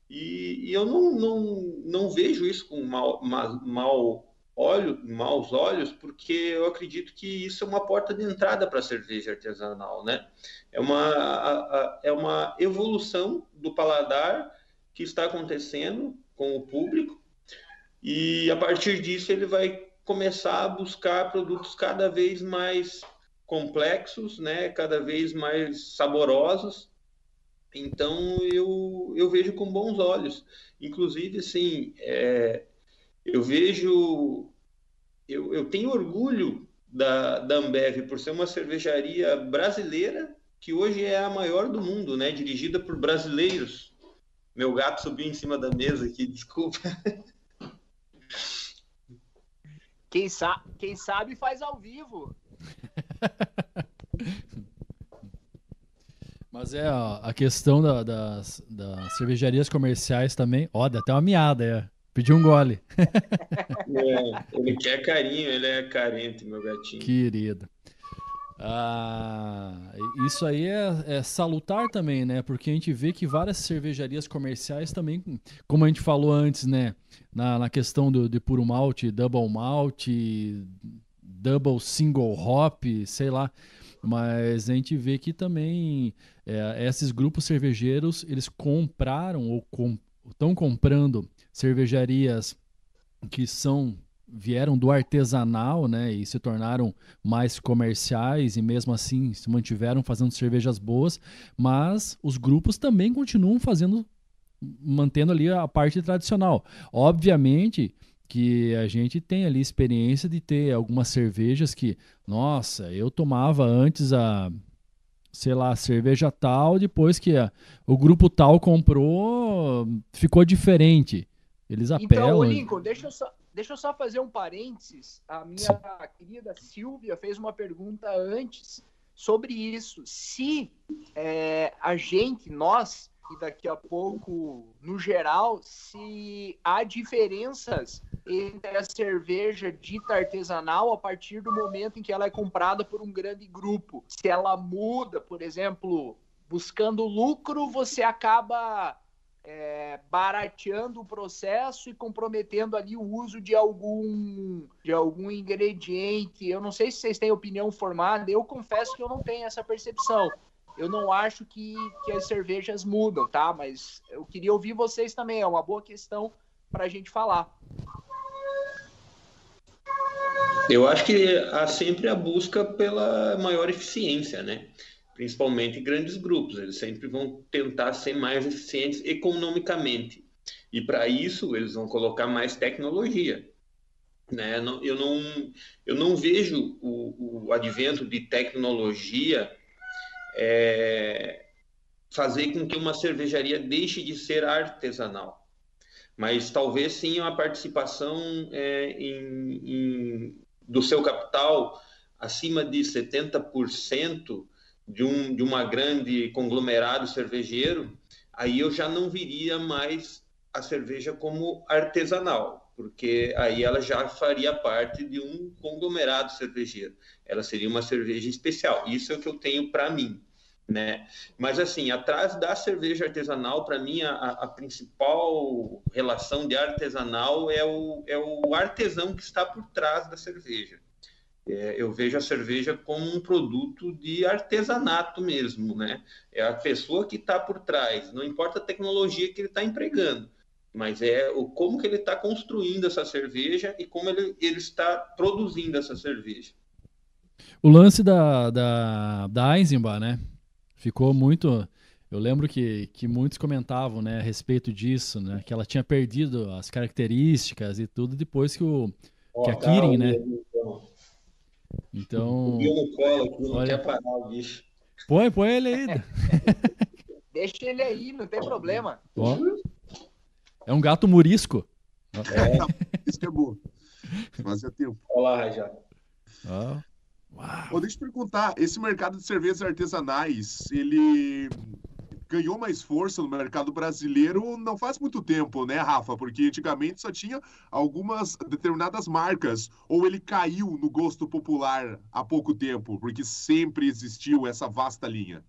E, e eu não, não, não vejo isso com mal, mal, mal olho, maus olhos, porque eu acredito que isso é uma porta de entrada para a cerveja artesanal, né? É uma, a, a, é uma evolução do paladar que está acontecendo com o público e a partir disso ele vai começar a buscar produtos cada vez mais complexos, né? Cada vez mais saborosos Então eu, eu vejo com bons olhos. Inclusive, assim, é, eu vejo, eu, eu tenho orgulho da, da Ambev por ser uma cervejaria brasileira que hoje é a maior do mundo, né? Dirigida por brasileiros. Meu gato subiu em cima da mesa aqui, desculpa. Quem, sa quem sabe faz ao vivo. Mas é ó, a questão da, das, das, cervejarias comerciais também. Ó, dá até uma miada, é. Pediu um gole. é, ele quer carinho, ele é carente, meu gatinho. Querido. Ah, isso aí é, é, salutar também, né? Porque a gente vê que várias cervejarias comerciais também, como a gente falou antes, né? Na, na questão do, de puro malte, double malte, double single hop, sei lá. Mas a gente vê que também é, esses grupos cervejeiros, eles compraram ou estão com, comprando cervejarias que são vieram do artesanal, né, e se tornaram mais comerciais e mesmo assim se mantiveram fazendo cervejas boas, mas os grupos também continuam fazendo mantendo ali a parte tradicional. Obviamente que a gente tem ali experiência de ter algumas cervejas que, nossa, eu tomava antes a sei lá, cerveja tal, depois que a, o grupo tal comprou, ficou diferente. Eles então, apelam. Então, Lincoln, deixa eu só, Deixa eu só fazer um parênteses. A minha Sim. querida Silvia fez uma pergunta antes sobre isso. Se é, a gente, nós, e daqui a pouco, no geral, se há diferenças entre a cerveja dita artesanal a partir do momento em que ela é comprada por um grande grupo. Se ela muda, por exemplo, buscando lucro, você acaba é, barateando o processo e comprometendo ali o uso de algum de algum ingrediente. Eu não sei se vocês têm opinião formada, eu confesso que eu não tenho essa percepção. Eu não acho que, que as cervejas mudam, tá? Mas eu queria ouvir vocês também, é uma boa questão para a gente falar. Eu acho que há sempre a busca pela maior eficiência, né? Principalmente grandes grupos. Eles sempre vão tentar ser mais eficientes economicamente. E para isso, eles vão colocar mais tecnologia. Né? Eu, não, eu não vejo o, o advento de tecnologia é, fazer com que uma cervejaria deixe de ser artesanal. Mas talvez sim uma participação é, em, em, do seu capital acima de 70% de um de uma grande conglomerado cervejeiro, aí eu já não viria mais a cerveja como artesanal, porque aí ela já faria parte de um conglomerado cervejeiro. Ela seria uma cerveja especial. Isso é o que eu tenho para mim. Né? Mas assim, atrás da cerveja artesanal, para mim a, a, principal relação de artesanal é o, é o artesão que está por trás da cerveja. É, eu vejo a cerveja como um produto de artesanato mesmo, né? É a pessoa que está por trás, não importa a tecnologia que ele está empregando, mas é o como que ele está construindo essa cerveja e como ele, ele está produzindo essa cerveja. O lance da, da, da Eisenbach, né? Ficou muito. Eu lembro que, que muitos comentavam né, a respeito disso, né? Que ela tinha perdido as características e tudo depois que, o, oh, que a Kirin, né? Então. Subiu no colo aqui, não olha... quer parar o bicho. Põe, põe ele aí. Deixa ele aí, não tem problema. Ó. É um gato murisco. É, isso que é bom. Fazia tempo. Olá, já. Ah. Uau. deixa eu perguntar, esse mercado de cervejas artesanais, ele ganhou mais força no mercado brasileiro não faz muito tempo, né, Rafa? Porque antigamente só tinha algumas determinadas marcas, ou ele caiu no gosto popular há pouco tempo, porque sempre existiu essa vasta linha.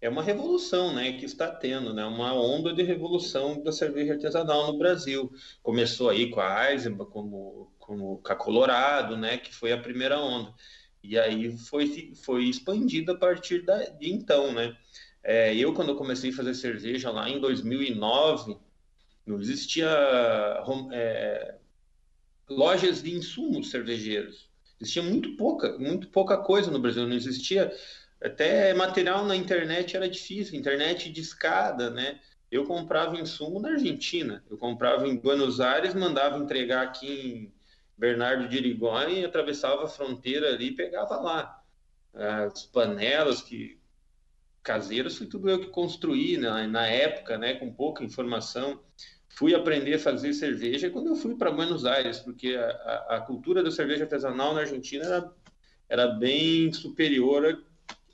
É uma revolução, né, que está tendo, né, uma onda de revolução da cerveja artesanal no Brasil. Começou aí com a Eisenbach, como, como com a Colorado, né, que foi a primeira onda. E aí foi, foi expandida a partir da, de então, né? É, eu, quando comecei a fazer cerveja lá em 2009, não existia é, lojas de insumos cervejeiros. Existia muito pouca, muito pouca coisa no Brasil. Não existia Até material na internet era difícil, internet de escada, né? Eu comprava insumo na Argentina, eu comprava em Buenos Aires, mandava entregar aqui em Bernardo de Irigoyen, atravessava a fronteira ali e pegava lá. As panelas que caseiras foi tudo eu que construí na, na época, né, com pouca informação. Fui aprender a fazer cerveja quando eu fui para Buenos Aires, porque a, a, a, cultura da cerveja artesanal na Argentina era, era bem superior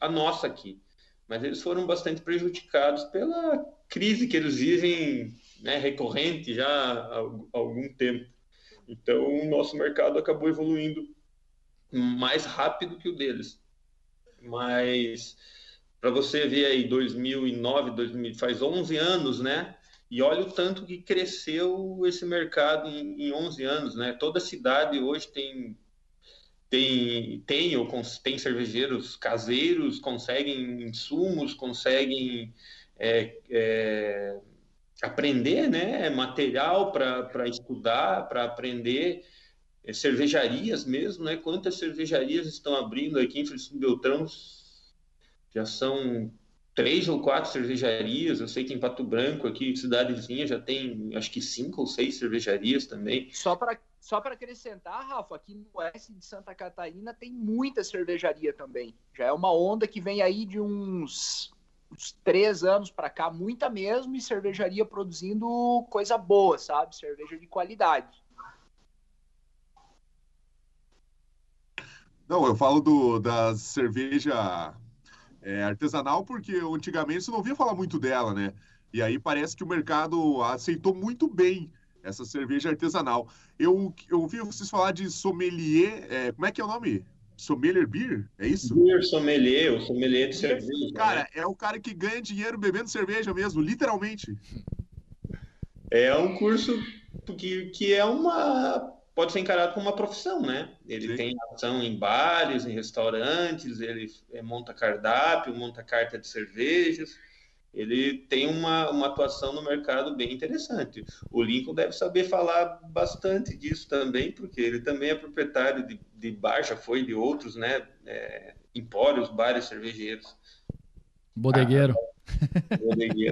à nossa aqui. Mas eles foram bastante prejudicados pela crise que eles vivem né, recorrente já há algum tempo. Então, o nosso mercado acabou evoluindo mais rápido que o deles. Mas para você ver aí 2009, 2000, faz 11 anos, né? E olha o tanto que cresceu esse mercado em, em 11 anos, né? Toda cidade hoje tem tem tem ou tem cervejeiros caseiros, conseguem insumos, conseguem é, é, aprender, né? Material para estudar, para aprender. É, cervejarias mesmo, né? Quantas cervejarias estão abrindo aqui em Francisco Beltrão? Já são três ou quatro cervejarias. Eu sei que em Pato Branco, aqui, cidade vizinha, já tem acho que cinco ou seis cervejarias também. Só para só para acrescentar, Rafa, aqui no oeste de Santa Catarina tem muita cervejaria também. Já é uma onda que vem aí de uns, uns três anos para cá, muita mesmo, e cervejaria produzindo coisa boa, sabe? Cerveja de qualidade. Não, eu falo do, da cerveja é, artesanal, porque antigamente você não via falar muito dela, né? E aí parece que o mercado aceitou muito bem essa cerveja artesanal. Eu, eu ouvi vocês falar de sommelier, é, como é que é o nome? Sommelier Beer? É isso? Beer sommelier, o sommelier de cerveja. Cara, né? é o cara que ganha dinheiro bebendo cerveja mesmo, literalmente. É um curso que, que é uma pode ser encarado como uma profissão, né? Ele Sim. tem ação em bares, em restaurantes, ele é, monta cardápio, monta carta de cervejas, ele tem uma, uma atuação no mercado bem interessante. O Lincoln deve saber falar bastante disso também, porque ele também é proprietário de, de bar, já foi de outros, né? É, empórios, bares cervejeiros. Bodegueiro. Ah,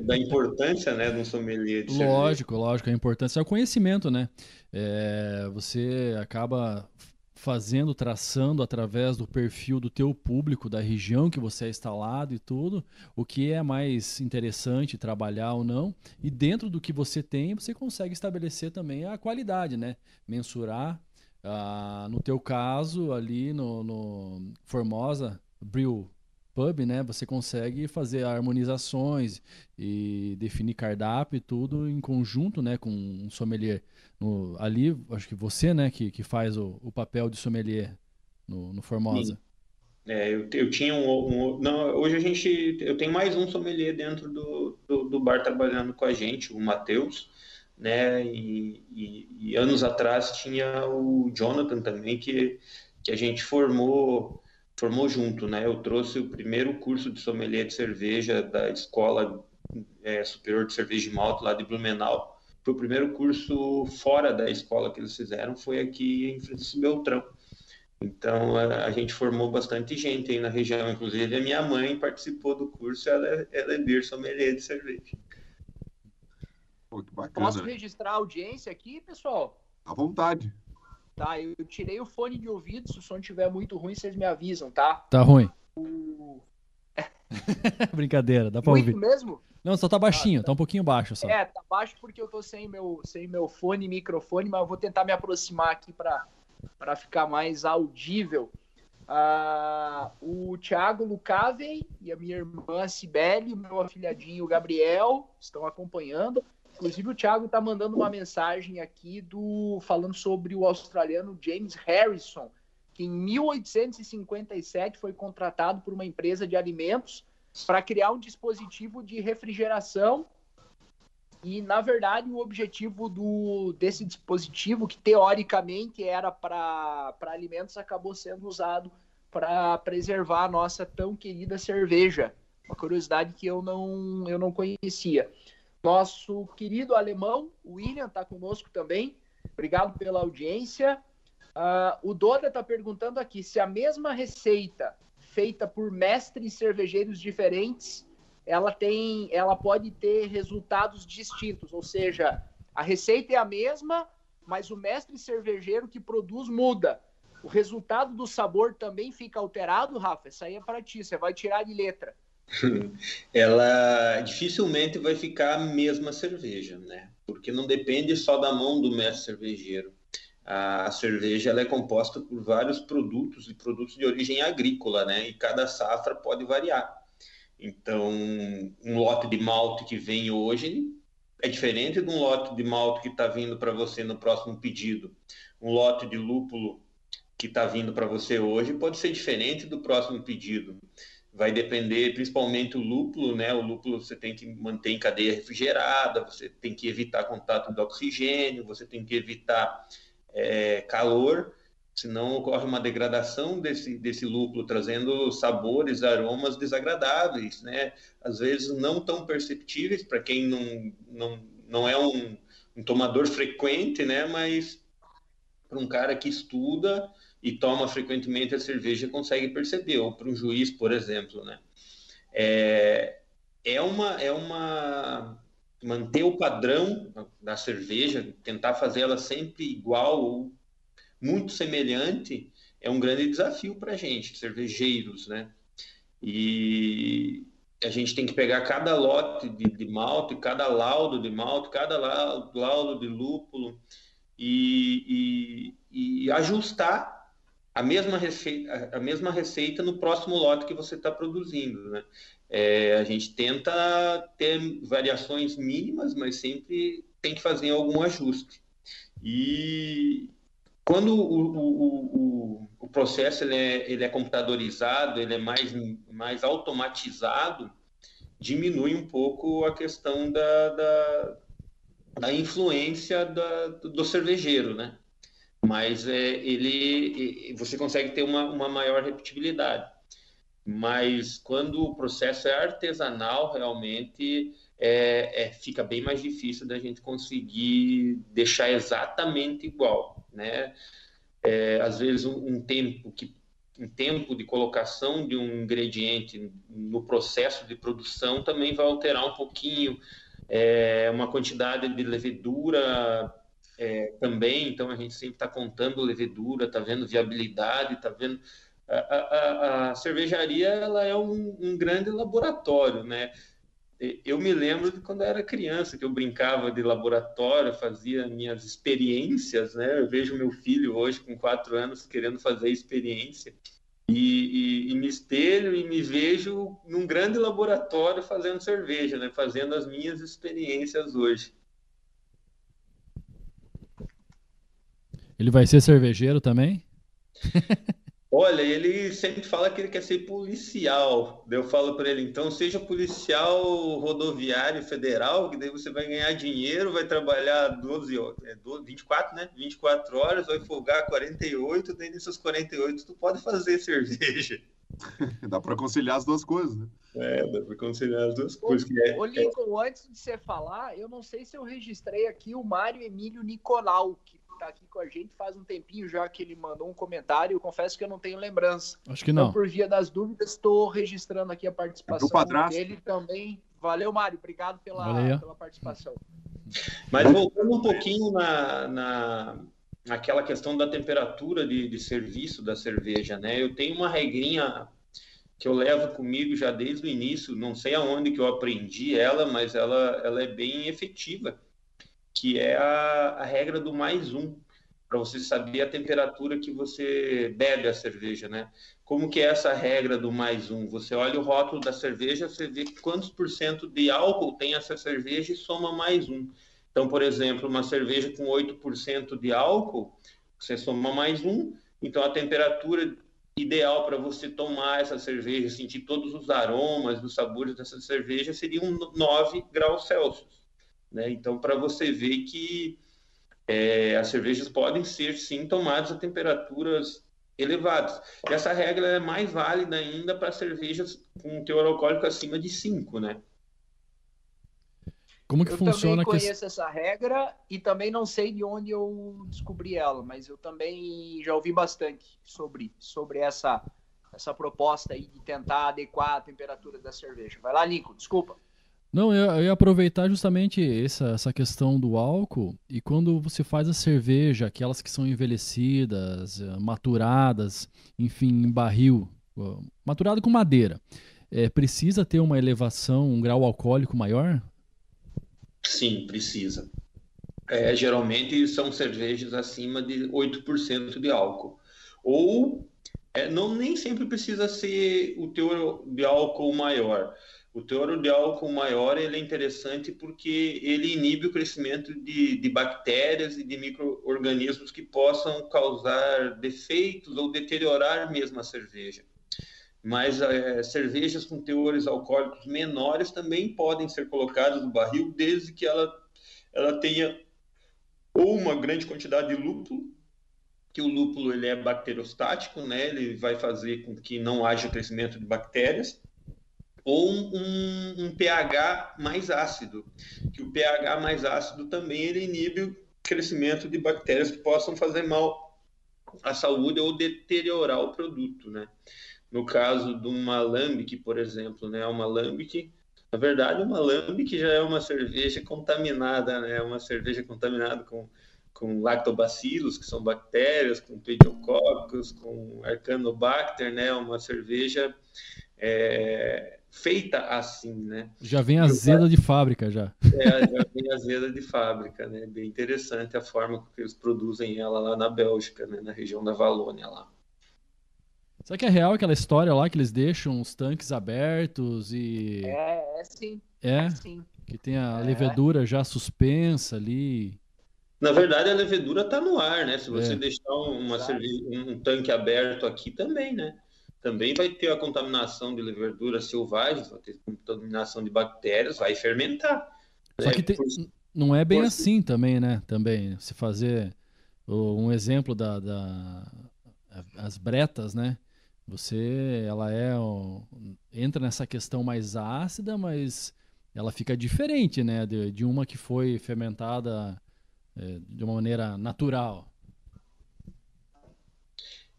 da importância, né, de um sommelier de Lógico, cerveja. lógico, a importância é o conhecimento, né? É, você acaba fazendo, traçando através do perfil do teu público, da região que você é instalado e tudo, o que é mais interessante trabalhar ou não, e dentro do que você tem, você consegue estabelecer também a qualidade, né? Mensurar, ah, no teu caso, ali no, no Formosa, Brew pub, né, você consegue fazer harmonizações e definir cardápio e tudo em conjunto, né, com um sommelier. No, ali, acho que você, né, que, que faz o, o papel de sommelier no, no Formosa. É, eu, eu tinha um, um, não, hoje a gente, eu tenho mais um sommelier dentro do, do, do bar trabalhando com a gente, o Matheus, né, e, e, e anos atrás tinha o Jonathan também, que, que a gente formou formou junto, né? Eu trouxe o primeiro curso de sommelier de cerveja da Escola é, Superior de Cerveja de Malta lá de Blumenau. Foi o primeiro curso fora da escola que eles fizeram, foi aqui em Francisco Beltrão. Então a, a, gente formou bastante gente aí na região, inclusive a minha mãe participou do curso, ela, é, ela é beer sommelier de cerveja. Pô, Posso registrar a audiência aqui, pessoal? À vontade. Tá, eu tirei o fone de ouvido, se o som estiver muito ruim, vocês me avisam, tá? Tá ruim. O... Brincadeira, dá pra muito ouvir. mesmo? Não, só tá baixinho, ah, tá. tá. um pouquinho baixo só. É, tá baixo porque eu tô sem meu, sem meu fone e microfone, mas eu vou tentar me aproximar aqui pra, pra ficar mais audível. Ah, o Thiago Lucavey e a minha irmã Cibele, o meu afilhadinho Gabriel estão acompanhando. Inclusive o Thiago está mandando uma mensagem aqui do falando sobre o australiano James Harrison, que em 1857 foi contratado por uma empresa de alimentos para criar um dispositivo de refrigeração. E na verdade o objetivo do, desse dispositivo, que teoricamente era para alimentos, acabou sendo usado para preservar a nossa tão querida cerveja. Uma curiosidade que eu não, eu não conhecia. Nosso querido alemão, William, está conosco também. Obrigado pela audiência. Uh, o Doda está perguntando aqui se a mesma receita feita por mestres cervejeiros diferentes, ela tem, ela pode ter resultados distintos, ou seja, a receita é a mesma, mas o mestre cervejeiro que produz muda. O resultado do sabor também fica alterado, Rafa? Isso aí é para ti, você vai tirar de letra. ela dificilmente vai ficar a mesma cerveja, né? Porque não depende só da mão do mestre cervejeiro. A cerveja ela é composta por vários produtos e produtos de origem agrícola, né? E cada safra pode variar. Então, um lote de malte que vem hoje é diferente de um lote de malte que está vindo para você no próximo pedido. Um lote de lúpulo que está vindo para você hoje pode ser diferente do próximo pedido. Vai depender principalmente o lúpulo, né? O lúpulo você tem que manter em cadeia refrigerada, você tem que evitar contato de oxigênio, você tem que evitar é, calor senão ocorre uma degradação desse, desse lúpulo, trazendo sabores, aromas desagradáveis, né? Às vezes não tão perceptíveis para quem não, não, não é um, um tomador frequente, né? Mas para um cara que estuda e toma frequentemente a cerveja consegue perceber, ou para um juiz, por exemplo, né? É, é uma é uma manter o padrão da cerveja, tentar fazer ela sempre igual ou muito semelhante é um grande desafio para a gente, cervejeiros, né? E a gente tem que pegar cada lote de, de malte, cada laudo de malte, cada laudo de lúpulo e, e, e ajustar a mesma, receita, a mesma receita no próximo lote que você está produzindo. Né? É, a gente tenta ter variações mínimas, mas sempre tem que fazer algum ajuste. E, quando o, o, o, o processo ele é, ele é, computadorizado, ele é mais, mais automatizado, diminui um pouco a questão da, da, da influência da, do cervejeiro, né? Mas é, ele, você consegue ter uma, uma maior repetibilidade. Mas quando o processo é artesanal, realmente é, é, fica bem mais difícil da gente conseguir deixar exatamente igual né? É, às vezes um, um, tempo que um tempo de colocação de um ingrediente no processo de produção também vai alterar um pouquinho é, uma quantidade de levedura é, também então a gente sempre está contando levedura está vendo viabilidade está vendo a, a, a, cervejaria ela é um, um grande laboratório né eu me lembro de quando eu era criança, que eu brincava de laboratório, fazia minhas experiências, né? Eu vejo meu filho hoje com quatro anos querendo fazer experiência e, e, e, me espelho e me vejo num grande laboratório fazendo cerveja, né? Fazendo as minhas experiências hoje. Ele vai ser cervejeiro também? Olha, ele sempre fala que ele quer ser policial. Eu falo para ele, então seja policial rodoviário federal, que daí você vai ganhar dinheiro, vai trabalhar 12, é 24, né? 24 horas, vai folgar 48, daí nessas 48 tu pode fazer cerveja. dá para conciliar as duas coisas, né? É, dá para conciliar as duas coisas. Ô, é, ô Lincoln, é... antes de você falar, eu não sei se eu registrei aqui o Mário Emílio Nicolau, que tá aqui com a gente faz um tempinho já que ele mandou um comentário. Eu confesso que eu não tenho lembrança. Acho que não. Então, por via das dúvidas, estou registrando aqui a participação dele também. Valeu, Mário. Obrigado pela, pela participação. Mas voltando um pouquinho na, na, naquela questão da temperatura de, de serviço da cerveja, né? Eu tenho uma regrinha que eu levo comigo já desde o início, não sei aonde que eu aprendi ela, mas ela, ela é bem efetiva que é a, a regra do mais um, para você saber a temperatura que você bebe a cerveja, né? Como que é essa regra do mais um? Você olha o rótulo da cerveja, você vê quantos por cento de álcool tem essa cerveja e soma mais um. Então, por exemplo, uma cerveja com 8% de álcool, você soma mais um, então a temperatura ideal para você tomar essa cerveja, sentir todos os aromas, os sabores dessa cerveja, seria um 9 graus Celsius. Né? Então, para você ver que é, as cervejas podem ser, sim, tomadas a temperaturas elevadas. E essa regra é mais válida ainda para cervejas com teor alcoólico acima de 5, né? Como que eu funciona? Eu também conheço que... essa regra e também não sei de onde eu descobri ela, mas eu também já ouvi bastante sobre, sobre essa essa proposta aí de tentar adequar a temperatura da cerveja. Vai lá, Nico, desculpa. Não, eu, eu ia aproveitar justamente essa, essa questão do álcool e quando você faz a cerveja, aquelas que são envelhecidas, eh, maturadas, enfim, em barril, maturado com madeira, é, precisa ter uma elevação, um grau alcoólico maior? Sim, precisa. É, geralmente são cervejas acima de 8% de álcool. Ou é, não nem sempre precisa ser o teor de álcool maior. O teor de álcool maior ele é interessante porque ele inibe o crescimento de, de bactérias e de micro-organismos que possam causar defeitos ou deteriorar mesmo a cerveja. Mas é, cervejas com teores alcoólicos menores também podem ser colocadas no barril, desde que ela, ela tenha ou uma grande quantidade de lúpulo, que o lúpulo ele é bacteriostático, né? ele vai fazer com que não haja crescimento de bactérias, ou um, um, pH mais ácido, que o pH mais ácido também ele inibe o crescimento de bactérias que possam fazer mal à saúde ou deteriorar o produto, né? No caso de uma lambic, por exemplo, né? Uma lambic, na verdade, uma lambic já é uma cerveja contaminada, né? Uma cerveja contaminada com com lactobacilos, que são bactérias, com pediococcus, com arcanobacter, né? Uma cerveja é, feita assim, né? Já vem azeda de fábrica, já. É, já vem azeda de fábrica, né? Bem interessante a forma que eles produzem ela lá na Bélgica, né? Na região da Valônia lá. Será que é real aquela história lá que eles deixam os tanques abertos e... É, é sim. É? é sim. Que tem a é. levedura já suspensa ali. Na verdade, a levedura está no ar, né? Se você é. deixar uma cerveja, um tanque aberto aqui também, né? Também vai ter a contaminação de levedura selvagem, vai ter contaminação de bactérias, vai fermentar. Só que tem, não é bem assim também, né? Também, se fazer um exemplo da, da as bretas, né? Você, ela é entra nessa questão mais ácida, mas ela fica diferente, né? De, de uma que foi fermentada é, de uma maneira natural.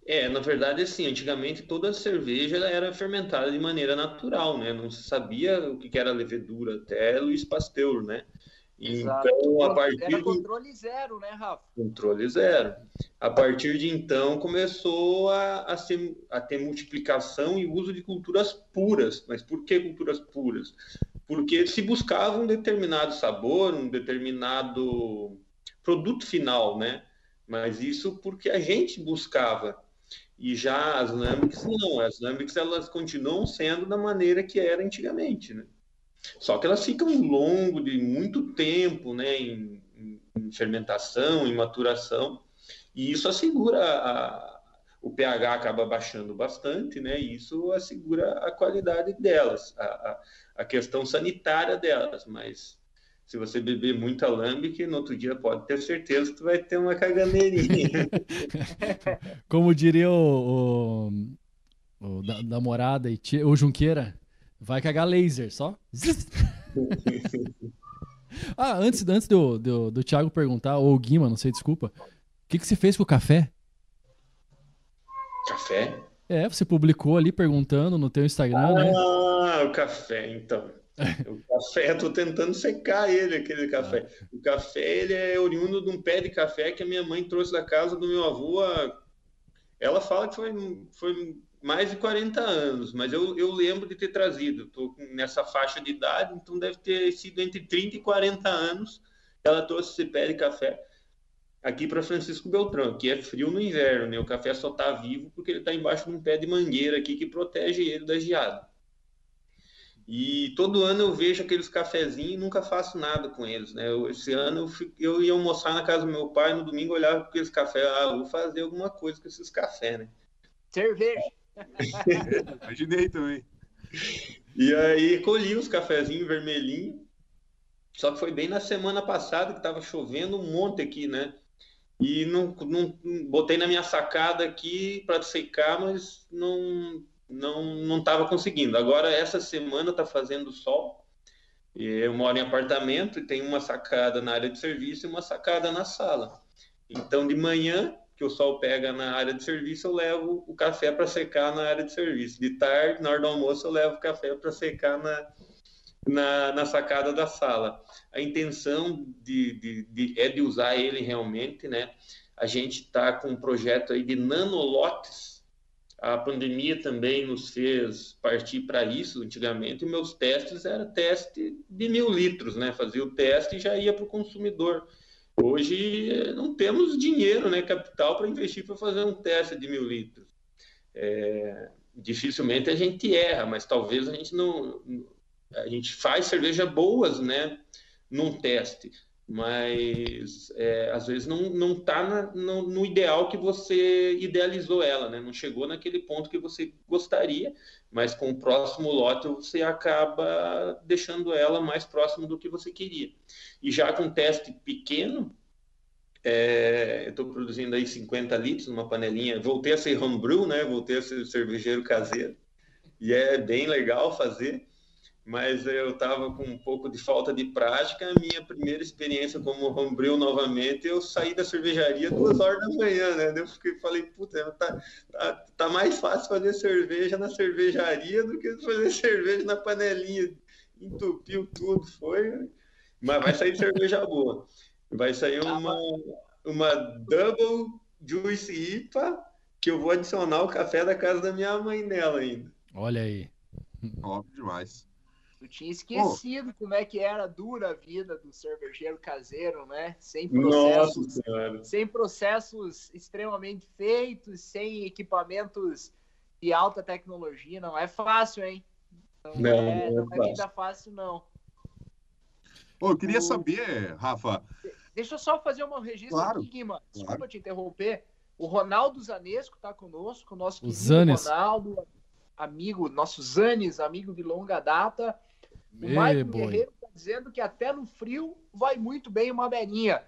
É, na verdade, assim, antigamente toda cerveja era fermentada de maneira natural, né? Não se sabia o que era levedura, até Luiz Pasteur, né? Exato. Então, a partir era controle zero, né, Rafa? Controle zero. A partir de então começou a, a, ser, a ter multiplicação e uso de culturas puras. Mas por que culturas puras? Porque se buscava um determinado sabor, um determinado produto final, né? Mas isso porque a gente buscava. E já as lambics não, as lambics elas continuam sendo da maneira que era antigamente, né? Só que elas ficam longo de muito tempo, né, em, em fermentação, em maturação, e isso assegura a, o pH acaba baixando bastante, né? E isso assegura a qualidade delas, a, a, a questão sanitária delas, mas se você beber muita alambique, no outro dia pode ter certeza que tu vai ter uma caganeirinha. Como diria o, o, o da, da, morada e tia, o Junqueira, vai cagar laser, só. ah, antes, antes do, do, do Thiago perguntar, ou o Guima, não sei, desculpa, o que, que você fez com o café? Café? É, você publicou ali perguntando no teu Instagram, ah, né? Ah, o café, então. O café, tô tentando secar ele, aquele café. Ah. O café, ele é oriundo de um pé de café que a minha mãe trouxe da casa do meu avô. Ela fala que foi, foi mais de 40 anos, mas eu, eu lembro de ter trazido. Estou nessa faixa de idade, então deve ter sido entre 30 e 40 anos ela trouxe esse pé de café aqui para Francisco Beltrão, que é frio no inverno, né? O café só está vivo porque ele está embaixo de um pé de mangueira aqui que protege ele da geada. E todo ano eu vejo aqueles cafezinhos e nunca faço nada com eles, né? Eu, esse ano eu, fui, eu, ia almoçar na casa do meu pai, no domingo olhava para aqueles cafés, ah, vou fazer alguma coisa com esses cafés, né? Cerveja. Imaginei também. E aí colhi os cafezinhos vermelhinhos, só que foi bem na semana passada que estava chovendo um monte aqui, né? E não, não botei na minha sacada aqui para secar, mas não não não estava conseguindo. Agora essa semana está fazendo sol. Eu moro em apartamento e tem uma sacada na área de serviço e uma sacada na sala. Então de manhã que o sol pega na área de serviço, eu levo o café para secar na área de serviço. De tarde, na hora do almoço, eu levo o café para secar na, na, na, sacada da sala. A intenção de, de, de, é de usar ele realmente, né? A gente está com um projeto aí de nanolotes. A pandemia também nos fez partir para isso. Antigamente, meus testes eram teste de mil litros, né? Fazia o teste e já ia para o consumidor. Hoje não temos dinheiro, né, capital para investir para fazer um teste de mil litros. É, dificilmente a gente erra, mas talvez a gente não, a gente faz cerveja boas, né, num teste, mas é, às vezes não não está no, no, ideal que você idealizou ela, né? Não chegou naquele ponto que você gostaria, mas com o próximo lote você acaba deixando ela mais próximo do que você queria. E já com teste pequeno, é, eu estou produzindo aí 50 litros numa panelinha. Voltei a ser homebrew, né? Voltei a ser cervejeiro caseiro. E é bem legal fazer mas eu estava com um pouco de falta de prática. A minha primeira experiência como homebrew novamente, eu saí da cervejaria duas horas da manhã, né? Eu fiquei, falei, puta, tá, tá, tá, mais fácil fazer cerveja na cervejaria do que fazer cerveja na panelinha. Entupiu tudo, foi. Mas vai sair cerveja boa. Vai sair uma, uma Double Juice IPA que eu vou adicionar o café da casa da minha mãe nela ainda. Olha aí. Óbvio demais. Eu tinha esquecido oh. como é que era dura a vida do cervejeiro caseiro, né? Sem processos, sem processos extremamente feitos, sem equipamentos de alta tecnologia. Não é fácil, hein? Não, não é, não é, vida fácil, não. Oh, eu queria o... saber, Rafa. Deixa eu só fazer um registro claro, aqui, Guima. Desculpa claro. te interromper. O Ronaldo Zanesco está conosco, o nosso querido Ronaldo, amigo, nosso Zanes, amigo de longa data. O Maicon Guerreiro está dizendo que até no frio vai muito bem uma belinha.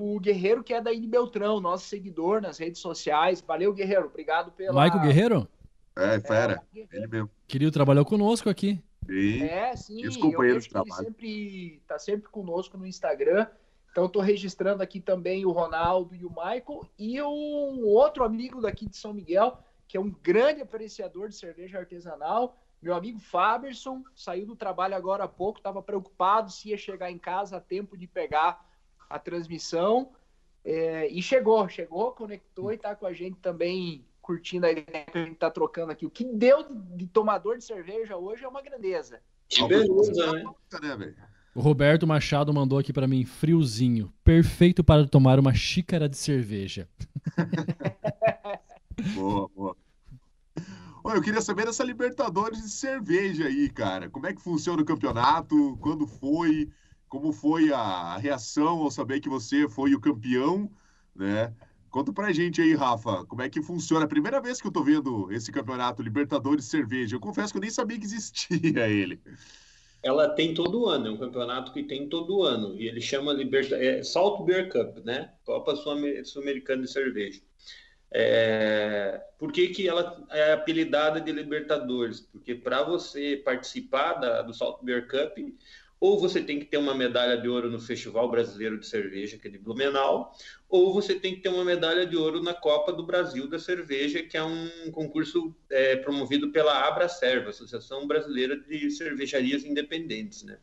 O Guerreiro, que é da Ine Beltrão, nosso seguidor nas redes sociais. Valeu, Guerreiro. Obrigado pela. Maicon Guerreiro? É, fera. É, ele mesmo. Querido, trabalhou conosco aqui. Sim. É, sim. E os companheiros Ele sempre tá sempre conosco no Instagram. Então, estou registrando aqui também o Ronaldo e o Michael. E um outro amigo daqui de São Miguel, que é um grande apreciador de cerveja artesanal, meu amigo Faberson saiu do trabalho agora há pouco, estava preocupado se ia chegar em casa a tempo de pegar a transmissão. É, e chegou, chegou, conectou e está com a gente também curtindo a ideia que a gente está trocando aqui. O que deu de, tomador de cerveja hoje é uma grandeza. Que beleza, né? O Roberto Machado mandou aqui para mim, friozinho, perfeito para tomar uma xícara de cerveja. boa, boa. Eu queria saber dessa Libertadores de cerveja aí, cara. Como é que funciona o campeonato? Quando foi? Como foi a reação ao saber que você foi o campeão, né? Conta pra gente aí, Rafa, como é que funciona? A primeira vez que eu tô vendo esse campeonato Libertadores de Cerveja. Eu confesso que eu nem sabia que existia ele. Ela tem todo ano, é um campeonato que tem todo ano. E ele chama Liberta... é Salt Beer Cup, né? Copa Sul-Americana de Cerveja. É, por que, que ela é apelidada de Libertadores? Porque para você participar da, do Salt Beer Cup, ou você tem que ter uma medalha de ouro no Festival Brasileiro de Cerveja, que é de Blumenau, ou você tem que ter uma medalha de ouro na Copa do Brasil da Cerveja, que é um concurso é, promovido pela Abracerva, Associação Brasileira de Cervejarias Independentes, né?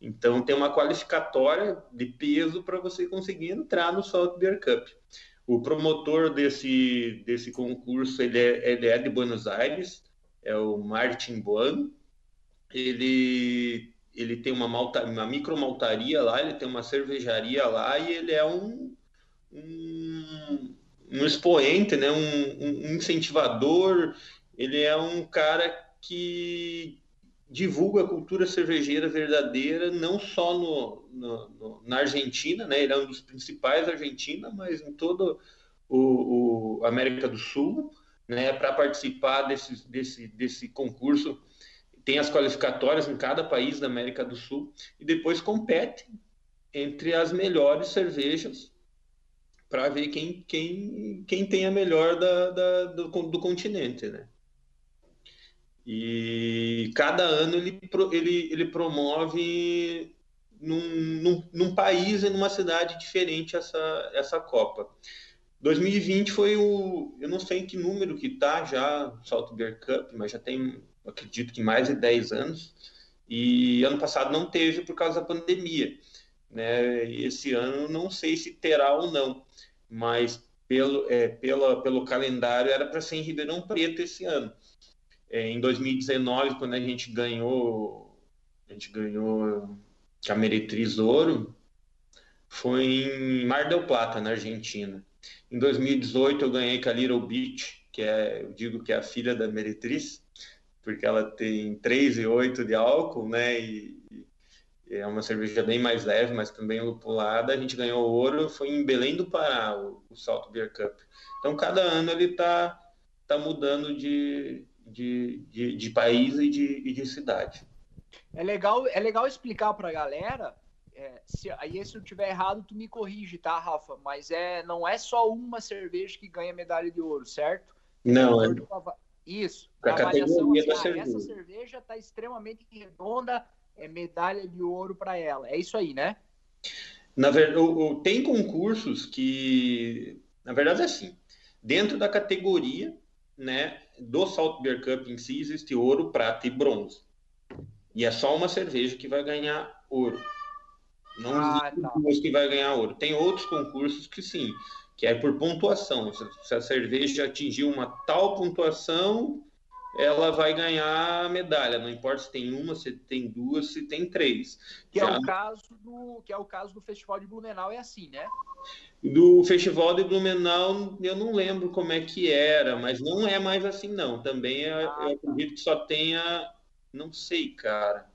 Então tem uma qualificatória de peso para você conseguir entrar no Salt Beer Cup. O promotor desse, desse concurso ele é, ele é de Buenos Aires, é o Martin Boan. Ele, ele tem uma, malta, uma micromaltaria lá, ele tem uma cervejaria lá e ele é um, um, um expoente, né? um, um incentivador. Ele é um cara que divulga a cultura cervejeira verdadeira, não só no, no, no, na Argentina, né? Ele é um dos principais Argentina, mas em toda o, o América do Sul, né? Para participar desse, desse, desse concurso, tem as qualificatórias em cada país da América do Sul e depois compete entre as melhores cervejas para ver quem, quem, quem tem a melhor da, da do, do continente, né? E cada ano ele, ele, ele promove num, num, num país e numa cidade diferente essa, essa Copa. 2020 foi o. Eu não sei em que número que tá já o Salt Beer Cup, mas já tem, acredito que mais de 10 anos. E ano passado não teve por causa da pandemia. Né? E esse ano não sei se terá ou não, mas pelo, é, pela, pelo calendário era para ser em Ribeirão Preto esse ano. É, em 2019, quando a gente ganhou, a gente ganhou a Meretriz Ouro, foi em Mar del Plata, na Argentina. Em 2018 eu ganhei com a Little Beach, que é, eu digo que é a filha da Meretriz, porque ela tem 3,8 de álcool, né? E, e, é uma cerveja bem mais leve, mas também lupulada. A gente ganhou ouro, foi em Belém do Pará, o, o Salt Beer Cup. Então, cada ano ele está tá mudando de, de, de, de país e de, e de cidade. É legal, é legal explicar para a galera é, se, aí se eu tiver errado, tu me corrige, tá, Rafa? Mas é, não é só uma cerveja que ganha medalha de ouro, certo? Não, é. Isso. A, avaliação, assim, ah, cerveja. essa cerveja está extremamente redonda, é medalha de ouro para ela. É isso aí, né? Na verdade, tem concursos que, na verdade, é assim. Dentro da categoria, né, do Salt Beer Cup em si existe ouro, prata e bronze. E é só uma cerveja que vai ganhar ouro. Não ah, existe tá. duas que vai ganhar ouro. Tem outros concursos que sim, que é por pontuação. Se a cerveja atingiu uma tal pontuação, ela vai ganhar a medalha. Não importa se tem uma, se tem duas, se tem três. Que, é Já... é, o caso do, que é o caso do Festival de Blumenau, é assim, né? Do Festival de Blumenau, eu não lembro como é que era, mas não é mais assim, não. Também é, ah, eu tá. acredito que só tenha. Não sei, cara.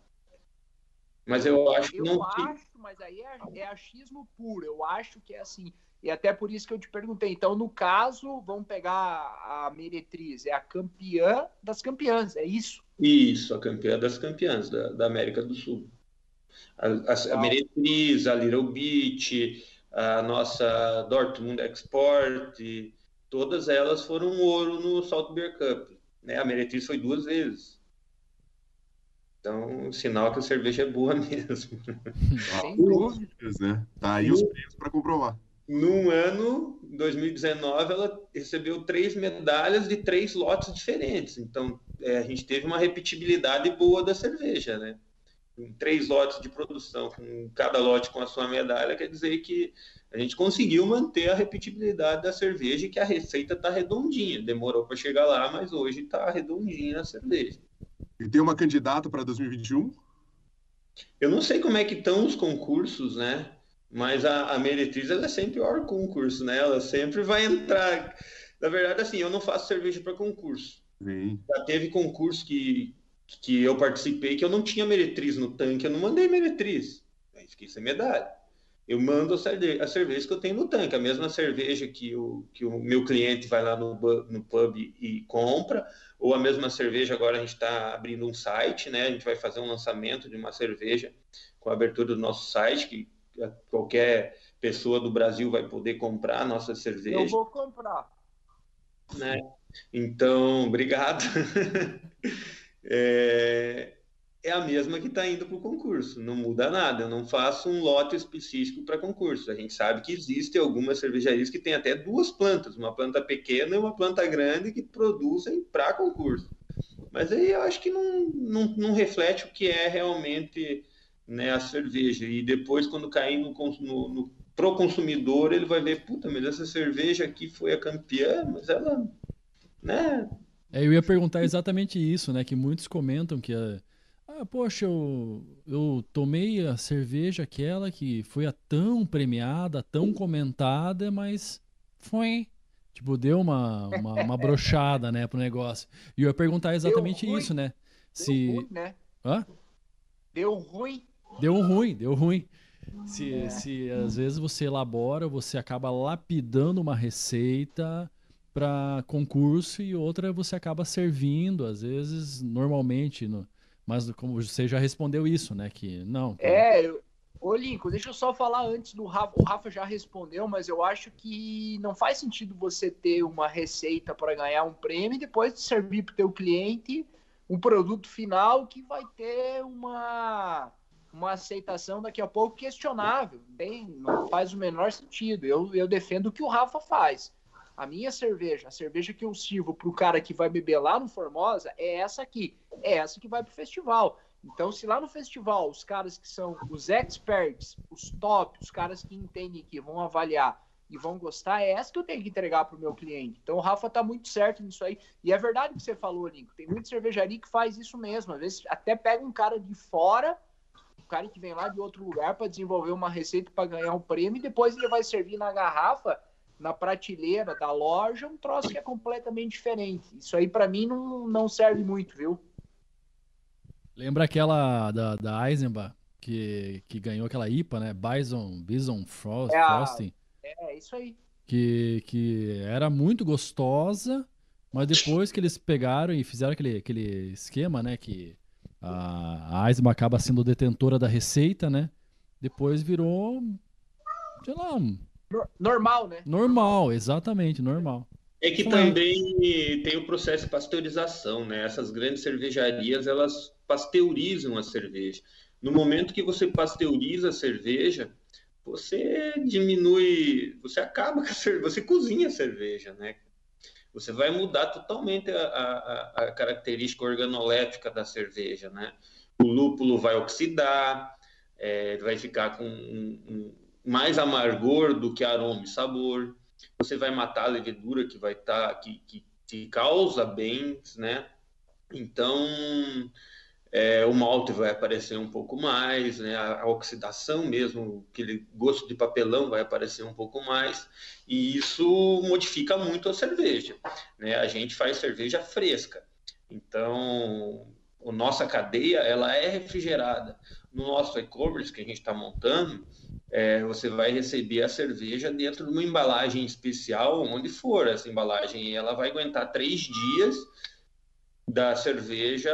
Mas eu acho que eu não. Acho, mas aí é, é achismo puro. Eu acho que é assim. E até por isso que eu te perguntei. Então, no caso, vamos pegar a Meretriz, é a campeã das campeãs, é isso? Isso, a campeã das campeãs da, da América do Sul. A, a, a Meretriz, a Little Beach, a nossa Dortmund Export, todas elas foram ouro no Salt Beer Cup. Né? A Meretriz foi duas vezes. Então, sinal que a cerveja é boa mesmo. Sem dúvidas, né? Tá aí os prêmios para comprovar. Num ano, 2019, ela recebeu três medalhas de três lotes diferentes. Então, é, a gente teve uma repetibilidade boa da cerveja, né? três lotes de produção, com cada lote com a sua medalha, quer dizer que a gente conseguiu manter a repetibilidade da cerveja e que a receita está redondinha. Demorou para chegar lá, mas hoje está redondinha a cerveja. E tem uma candidata para 2021? Eu não sei como é que estão os concursos, né? Mas a, a Meretriz ela é sempre o concurso, né? Ela sempre vai entrar. Na verdade, assim, eu não faço cerveja para concurso. Sim. Já teve concurso que, que eu participei que eu não tinha meretriz no tanque, eu não mandei meretriz. Aí fiquei sem medalha. Eu mando a cerveja, a cerveja que eu tenho no tanque, a mesma cerveja que o, que o meu cliente vai lá no, no pub e compra, ou a mesma cerveja, agora a gente está abrindo um site, né? A gente vai fazer um lançamento de uma cerveja com a abertura do nosso site, que qualquer pessoa do Brasil vai poder comprar a nossa cerveja. Eu vou comprar. Né? Então, obrigado. é, é a mesma que está indo para o concurso, não muda nada. Eu não faço um lote específico para concurso. A gente sabe que existem algumas cervejarias que têm até duas plantas, uma planta pequena e uma planta grande, que produzem para concurso. Mas aí eu acho que não, não, não, reflete o que é realmente né, a cerveja. E depois, quando cair no, no, no pro consumidor, ele vai ver, puta, mas essa cerveja aqui foi a campeã, mas ela, né? É, eu ia perguntar exatamente isso, né? Que muitos comentam que a ah, poxa, eu, eu tomei a cerveja aquela que foi a tão premiada, tão comentada, mas foi. Tipo, deu uma, uma, uma brochada, né, pro negócio. E eu ia perguntar exatamente isso, né? Se... Deu ruim, né? Hã? Deu ruim. Deu ruim, deu ruim. Se, é. se às vezes você elabora, você acaba lapidando uma receita para concurso e outra você acaba servindo, às vezes, normalmente, no, mas como você já respondeu isso, né? Que não. É, eu... Ô, deixa eu só falar antes do Rafa. O Rafa já respondeu, mas eu acho que não faz sentido você ter uma receita para ganhar um prêmio e depois servir para o teu cliente um produto final que vai ter uma uma aceitação daqui a pouco questionável. Bem, não faz o menor sentido. Eu, eu defendo o que o Rafa faz. A minha cerveja, a cerveja que eu sirvo para o cara que vai beber lá no Formosa é essa aqui. É essa que vai para o festival. Então, se lá no festival os caras que são os experts, os top, os caras que entendem que vão avaliar e vão gostar, é essa que eu tenho que entregar para o meu cliente. Então, o Rafa tá muito certo nisso aí. E é verdade que você falou, Lincoln. Tem muita cervejaria que faz isso mesmo. Às vezes até pega um cara de fora, cara que vem lá de outro lugar para desenvolver uma receita para ganhar um prêmio e depois ele vai servir na garrafa, na prateleira da loja, um troço que é completamente diferente. Isso aí para mim não, não serve muito, viu? Lembra aquela da, da Eisenbach, que, que ganhou aquela IPA, né? Bison, Bison Frost, É a- Frosting, É, isso aí. que, que era muito gostosa, mas depois que eles pegaram e fizeram aquele, aquele esquema, né? Que a, a Eisenbach acaba sendo detentora da receita, né? Depois virou, sei lá, Nor- Normal, né? normal, exatamente, normal. É que Foi. também tem o processo de pasteurização, né? Essas grandes cervejarias, elas pasteurizam a cerveja. No momento que você pasteuriza a cerveja, você diminui, você acaba com a cerveja, você cozinha a cerveja, né? Você vai mudar totalmente a, a- a característica organolépica da cerveja, né? O lúpulo vai oxidar, é, vai ficar com um- um- mais amargor do que aroma e sabor você vai matar a levedura que vai estar que, que, que causa bens, né? Então é, o malte vai aparecer um pouco mais, né? A, a oxidação mesmo, aquele gosto de papelão vai aparecer um pouco mais e isso modifica muito a cerveja, né? A gente faz cerveja fresca, então a nossa cadeia ela é refrigerada. No nosso e-commerce que a gente está montando, é, você vai receber a cerveja dentro de uma embalagem especial, onde for. Essa embalagem ela vai aguentar três dias da cerveja,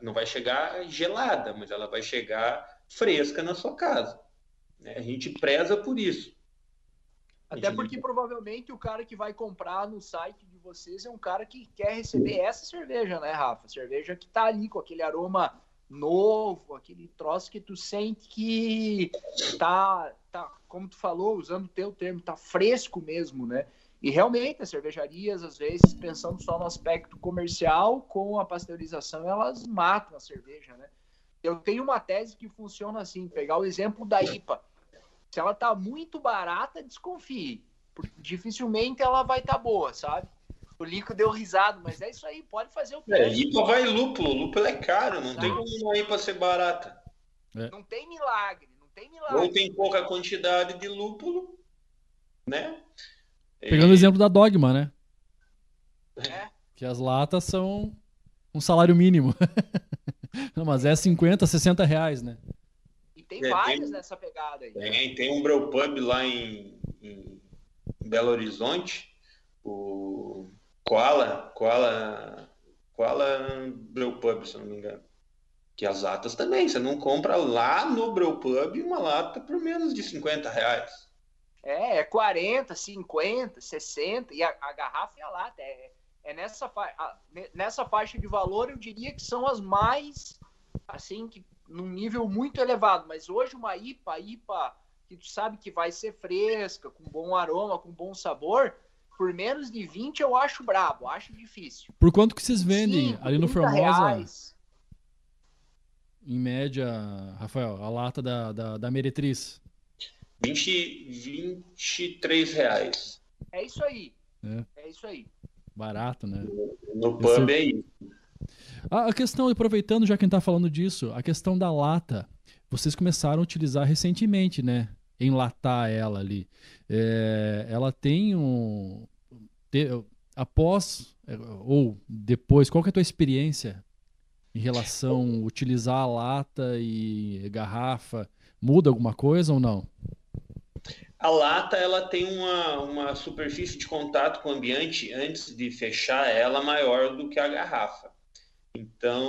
não vai chegar gelada, mas ela vai chegar fresca na sua casa. né? A gente preza por isso. Até porque provavelmente o cara que vai comprar no site de vocês é um cara que quer receber essa cerveja, né, Rafa? Cerveja que tá ali com aquele aroma novo, aquele troço que tu sente que tá, tá como tu falou, usando o teu termo, tá fresco mesmo, né? E realmente as cervejarias, às vezes, pensando só no aspecto comercial, com a pasteurização, elas matam a cerveja, né? Eu tenho uma tese que funciona assim, pegar o exemplo da IPA. Se ela tá muito barata, desconfie. Porque dificilmente ela vai estar tá boa, sabe? O Lico deu risada, mas é isso aí, pode fazer o É, teste. IPA vai lúpulo, lúpulo é caro, não tem como uma IPA ser barata. Não tem milagre, não tem milagre. Ou tem pouca quantidade de lúpulo, né? Pegando o exemplo da Dogma, né? É. Que as latas são um salário mínimo. Não, mas é 50, 60 reais, né? E tem É, várias tem- nessa pegada aí. Tem, tem um brewpub lá em, em Belo Horizonte, o Koala, Koala, Koala Brewpub, se eu não me engano. Que as latas também, você não compra lá no Brewpub uma lata por menos de 50 reais. É, é 40, 50, 60, e a, a garrafa e a lata. É, é nessa, fa a- ne- nessa faixa de valor, eu diria que são as mais, assim, que num nível muito elevado. Mas hoje uma IPA, IPA, que tu sabe que vai ser fresca, com bom aroma, com bom sabor, por menos de 20 eu acho brabo, acho difícil. Por quanto que vocês vendem Cinco, ali no 30 Formosa, reais. em média, Rafael, a lata da, da, da Meretriz? 20, 23 reais. É isso aí. É. É isso aí. Barato, né? No Esse- pub é isso. A, a questão, aproveitando já quem tá falando disso, a questão da lata, vocês começaram a utilizar recentemente, né? Enlatar ela ali. É, ela tem um. te- após é, ou depois, qual que é a tua experiência em relação a utilizar a lata e garrafa? Muda alguma coisa ou não? A lata ela tem uma, uma superfície de contato com o ambiente antes de fechar ela maior do que a garrafa. Então,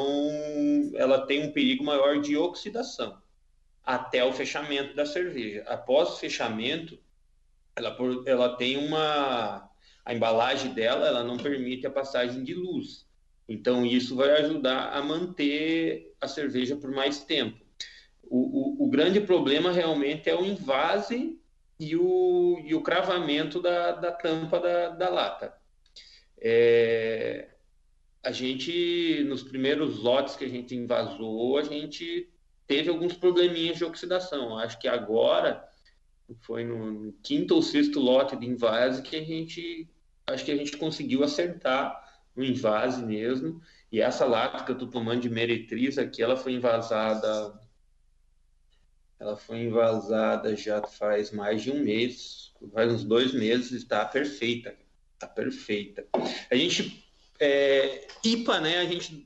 ela tem um perigo maior de oxidação até o fechamento da cerveja. Após o fechamento, ela, ela tem uma. A embalagem dela ela não permite a passagem de luz. Então, isso vai ajudar a manter a cerveja por mais tempo. o, o, o grande problema realmente é o invase e o, e o cravamento da, da tampa da, da lata. É, a gente, nos primeiros lotes que a gente invasou, a gente teve alguns probleminhas de oxidação. Acho que agora foi no quinto ou sexto lote de invase que a gente acho que a gente conseguiu acertar o invase mesmo. E essa lata que eu estou tomando de meretriz aqui, ela foi invasada ela foi invasada já faz mais de um mês, faz uns dois meses, está perfeita, está perfeita. A gente é, IPA, né? A gente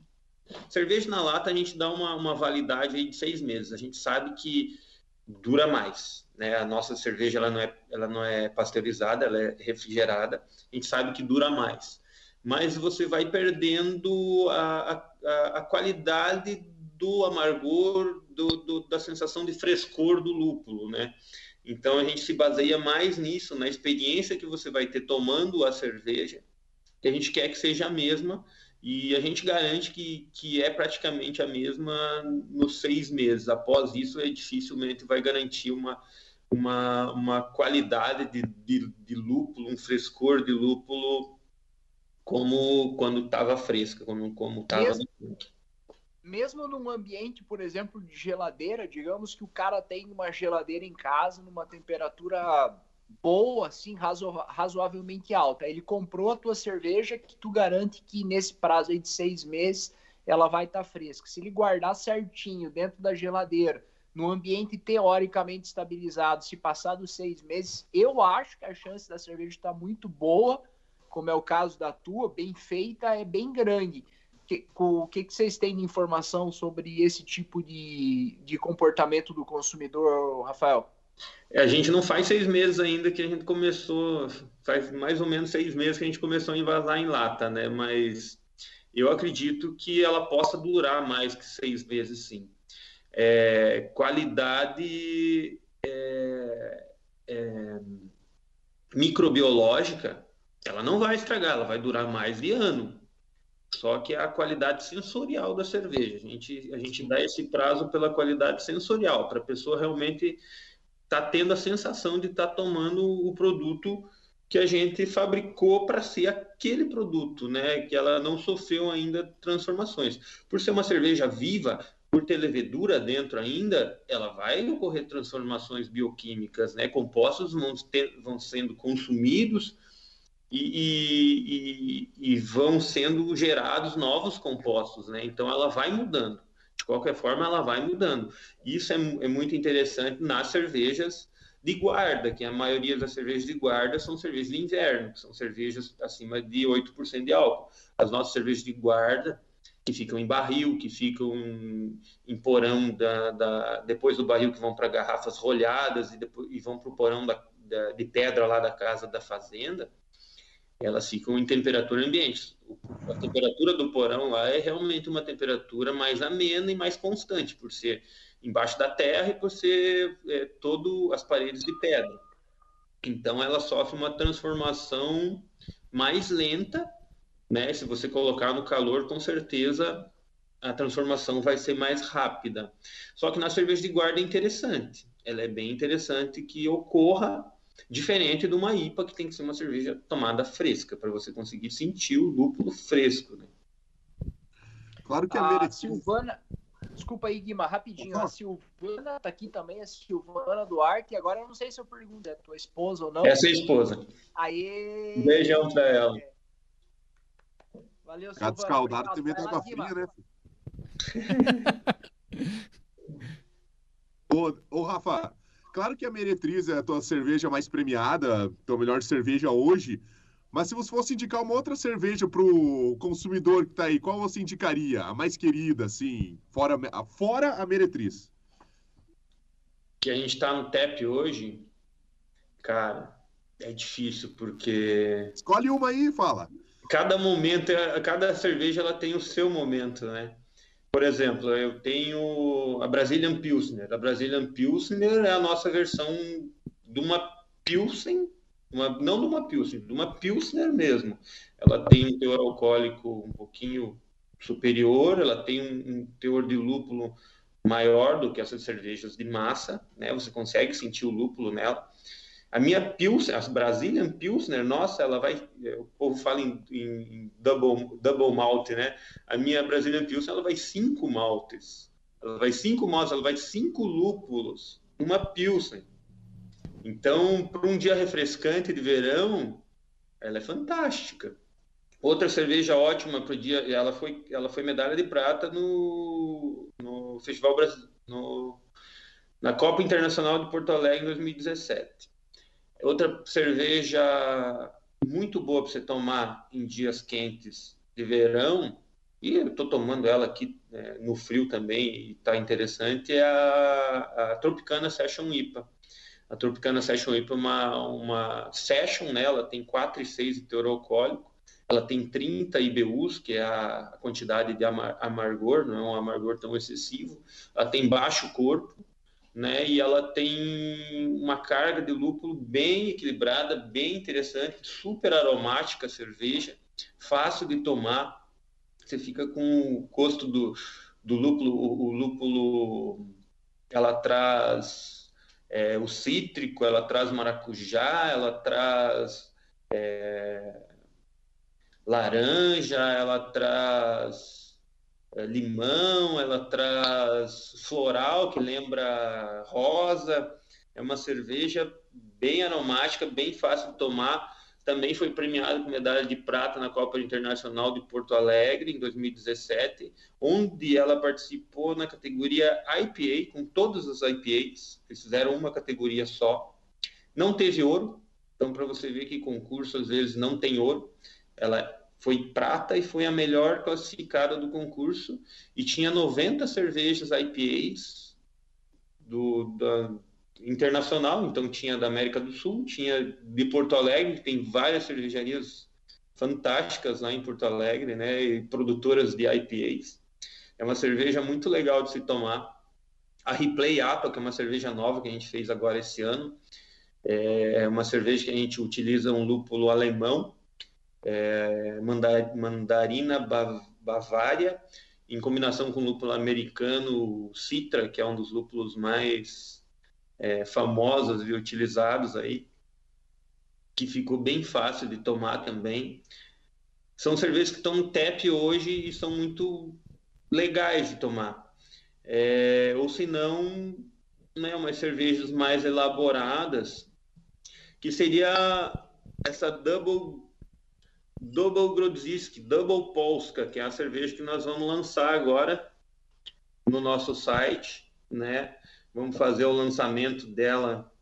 cerveja na lata a gente dá uma, uma validade de seis meses. A gente sabe que dura mais, né? A nossa cerveja ela não é ela não é pasteurizada, ela é refrigerada. A gente sabe que dura mais, mas você vai perdendo a, a, a qualidade do amargor, do, do, da sensação de frescor do lúpulo, né? Então a gente se baseia mais nisso, na experiência que você vai ter tomando a cerveja, que a gente quer que seja a mesma, e a gente garante que, que é praticamente a mesma nos seis meses. Após isso, é dificilmente vai garantir uma, uma, uma qualidade de, de, de lúpulo, um frescor de lúpulo como quando estava fresca, como estava no mesmo num ambiente, por exemplo, de geladeira, digamos que o cara tem uma geladeira em casa numa temperatura boa, assim, razo razoavelmente alta. Ele comprou a tua cerveja que tu garante que nesse prazo aí de seis meses ela vai estar tá fresca. Se ele guardar certinho dentro da geladeira, no ambiente teoricamente estabilizado, se passar dos seis meses, eu acho que a chance da cerveja estar tá muito boa, como é o caso da tua, bem feita, é bem grande o que, que vocês têm de informação sobre esse tipo de, de comportamento do consumidor, Rafael? É, a gente não faz seis meses ainda que a gente começou, faz mais ou menos seis meses que a gente começou a invasar em lata, né? Mas eu acredito que ela possa durar mais que seis meses, sim. É, qualidade é, é, microbiológica, ela não vai estragar, ela vai durar mais de ano. Só que é a qualidade sensorial da cerveja. A gente, a gente dá esse prazo pela qualidade sensorial, para a pessoa realmente estar tá tendo a sensação de estar tá tomando o produto que a gente fabricou para ser aquele produto, né? Que ela não sofreu ainda transformações. Por ser uma cerveja viva, por ter levedura dentro ainda, ela vai ocorrer transformações bioquímicas, né? Compostos vão, ter, vão sendo consumidos e, e, e, vão sendo gerados novos compostos, né? Então ela vai mudando. De qualquer forma, ela vai mudando. Isso é, é, muito interessante nas cervejas de guarda, que a maioria das cervejas de guarda são cervejas de inverno, que são cervejas acima de 8% de álcool. As nossas cervejas de guarda, que ficam em barril, que ficam em porão da, da depois do barril que vão para garrafas rolhadas e, depois, e vão para o porão da, de pedra lá da casa da fazenda, elas ficam em temperatura ambiente. A temperatura do porão lá é realmente uma temperatura mais amena e mais constante, por ser embaixo da terra e por ser é, todo as paredes de pedra. Então ela sofre uma transformação mais lenta, né? Se você colocar no calor, com certeza a transformação vai ser mais rápida. Só que na cerveja de guarda é interessante. Ela é bem interessante que ocorra Diferente de uma IPA, que tem que ser uma cerveja tomada fresca, para você conseguir sentir o lúpulo fresco. Né? Claro que a, a Silvana. Desculpa aí, Guima, rapidinho. Uhum. A Silvana tá aqui também, a Silvana Duarte. Agora eu não sei se eu pergunto, é tua esposa ou não? É a esposa. Aê! Um beijão pra ela. Valeu, Silvana. escaldado também tá água fria, né? ô, ô, Rafa, Claro que a Meretriz é a tua cerveja mais premiada, tua melhor cerveja hoje, mas se você fosse indicar uma outra cerveja para o consumidor que está aí, qual você indicaria? A mais querida, assim, fora, fora a Meretriz? Que a gente está no TEP hoje, cara, é difícil, porque... Escolhe uma aí e fala. Cada momento, cada cerveja ela tem o seu momento, né? Por exemplo, eu tenho a Brazilian Pilsner. A Brazilian Pilsner é a nossa versão de uma Pilsen, uma, não de uma Pilsner, de uma Pilsner mesmo. Ela tem um teor alcoólico um pouquinho superior, ela tem um, um teor de lúpulo maior do que essas cervejas de massa, né? Você consegue sentir o lúpulo nela. A minha Pilsner, a Brazilian Pilsner, nossa, ela vai, o povo fala em, em double, double malt, né? A minha Brazilian Pilsner, ela vai cinco maltes. Ela vai cinco maltes, ela vai cinco lúpulos, uma Pilsner. Então, para um dia refrescante de verão, ela é fantástica. Outra cerveja ótima para o dia, ela foi, ela foi medalha de prata no, no Festival Brasil, no, na Copa Internacional de Porto Alegre em 2017. Outra cerveja muito boa para você tomar em dias quentes de verão, e eu estou tomando ela aqui né, no frio também, e está interessante, é a, a Tropicana Session IPA. A Tropicana Session IPA é uma, uma session, né? ela tem 4,6 de teor alcoólico, ela tem 30 IBUs, que é a quantidade de amargor, não é um amargor tão excessivo, ela tem baixo corpo, né? E ela tem uma carga de lúpulo bem equilibrada, bem interessante, super aromática a cerveja, fácil de tomar. Você fica com o gosto do, do lúpulo, o, o lúpulo, ela traz é, o cítrico, ela traz maracujá, ela traz é, laranja, ela traz limão, ela traz floral, que lembra rosa. É uma cerveja bem aromática, bem fácil de tomar. Também foi premiada com medalha de prata na Copa Internacional de Porto Alegre em 2017, onde ela participou na categoria IPA, com todas as IPAs. Eles fizeram uma categoria só. Não teve ouro, então para você ver que concurso às vezes não tem ouro. Ela foi prata e foi a melhor classificada do concurso e tinha 90 cervejas IPAs do da, internacional, então tinha da América do Sul, tinha de Porto Alegre, tem várias cervejarias fantásticas lá em Porto Alegre, né, e produtoras de IPAs. É uma cerveja muito legal de se tomar. A Replay APA, que é uma cerveja nova que a gente fez agora esse ano, é uma cerveja que a gente utiliza um lúpulo alemão, é, mandarina bavária, em combinação com lúpulo americano Citra, que é um dos lúpulos mais é, famosos e utilizados aí, que ficou bem fácil de tomar também. São cervejas que estão no TEP hoje e são muito legais de tomar. É, ou se não, né, umas cervejas mais elaboradas, que seria essa double Double Grodzisk, Double Polska, que é a cerveja que nós vamos lançar agora no nosso site, né? Vamos fazer o lançamento dela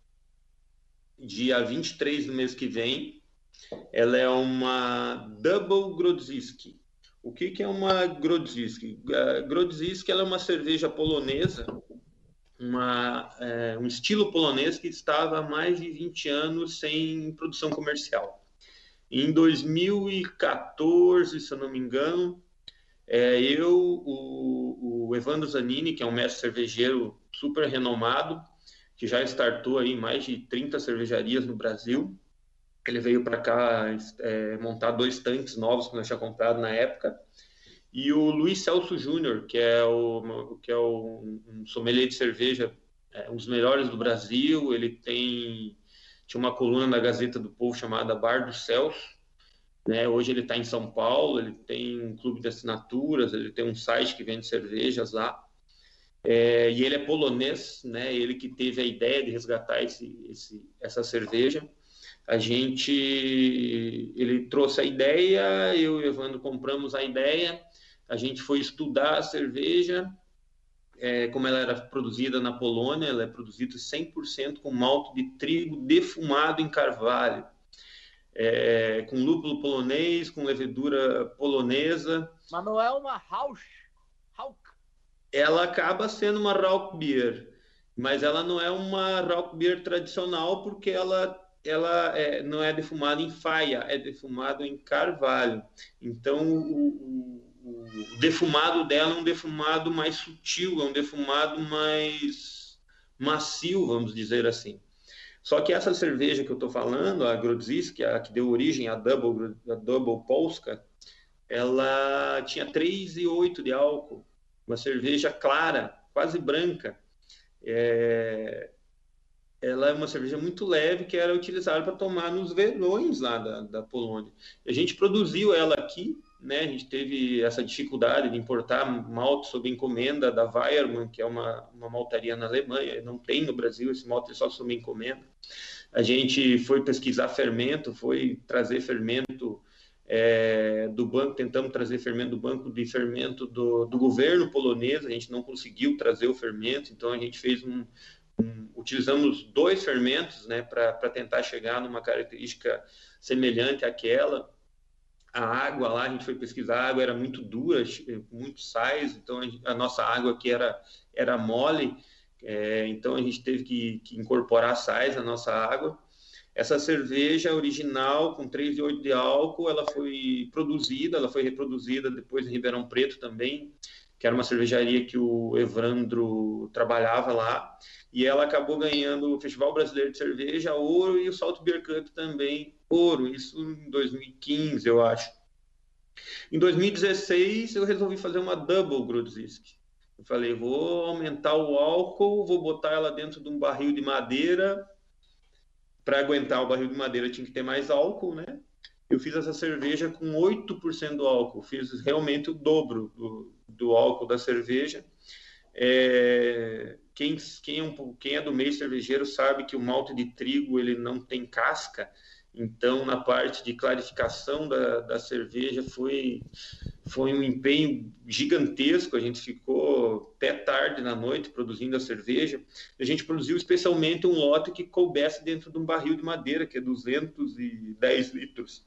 dia 23 do mês que vem. Ela é uma Double Grodzisk. O que, que é uma Grodzisk? Grodzisk ela é uma cerveja polonesa, uma, é, um estilo polonês que estava há mais de 20 anos sem produção comercial. Em 2014, se eu não me engano, é, eu, o, o Evandro Zanini, que é um mestre cervejeiro super renomado, que já startou aí mais de 30 cervejarias no Brasil. Ele veio para cá é, montar dois tanques novos que nós tínhamos comprado na época. E o Luiz Celso Júnior, que é, o, que é um sommelier de cerveja, é, um dos melhores do Brasil. Ele tem tinha uma coluna na Gazeta do Povo chamada Bar do Celso. Né? Hoje ele está em São Paulo, ele tem um clube de assinaturas, ele tem um site que vende cervejas lá. É, e ele é polonês, né? Ele que teve a ideia de resgatar esse, esse, essa cerveja. A gente, ele trouxe a ideia, eu e o Evandro compramos a ideia. A gente foi estudar a cerveja, é, como ela era produzida na Polônia, ela é produzida 100% com malto de trigo defumado em carvalho, é, com lúpulo polonês, com levedura polonesa. Mas não é uma Rauch? Rauch. Ela acaba sendo uma Rauch Beer, mas ela não é uma Rauch Beer tradicional porque ela ela é, não é defumada em faia, é defumado em carvalho. Então, o, o o defumado dela é um defumado mais sutil, é um defumado mais macio, vamos dizer assim. Só que essa cerveja que eu estou falando, a Grodzisk, a que deu origem à Double, a Double Polska, ela tinha 3,8 de álcool, uma cerveja clara, quase branca. É, ela é uma cerveja muito leve que era utilizada para tomar nos verões lá da, da Polônia. A gente produziu ela aqui, né? A gente teve essa dificuldade de importar malte sob encomenda da Weiermann, que é uma, uma maltaria na Alemanha. Não tem no Brasil esse malte só sob encomenda. A gente foi pesquisar fermento, foi trazer fermento é, do banco, tentamos trazer fermento do banco de fermento do, do governo polonês, a gente não conseguiu trazer o fermento, então a gente fez um, um utilizamos dois fermentos né, para tentar chegar numa característica semelhante àquela. A água lá, a gente foi pesquisar, a água era muito dura, muito sais, então a, nossa água aqui era, era mole, é, então a gente teve que, que incorporar sais na nossa água. Essa cerveja original, com 3,8 de álcool, ela foi produzida, ela foi reproduzida depois em Ribeirão Preto também, que era uma cervejaria que o Evandro trabalhava lá, e ela acabou ganhando o Festival Brasileiro de Cerveja ouro e o Salt Beer Cup também ouro, isso em 2015, eu acho. Em 2016, eu resolvi fazer uma double Grudzisk. Eu falei, vou aumentar o álcool, vou botar ela dentro de um barril de madeira para aguentar o barril de madeira tinha que ter mais álcool, né? Eu fiz essa cerveja com 8% do álcool, fiz realmente o dobro do, do álcool da cerveja. É, quem, quem, é quem é do meio cervejeiro sabe que o malte de trigo ele não tem casca, então, na parte de clarificação da, da cerveja, foi, foi um empenho gigantesco. A gente ficou até tarde na noite produzindo a cerveja. A gente produziu especialmente um lote que coubesse dentro de um barril de madeira, que é 210 litros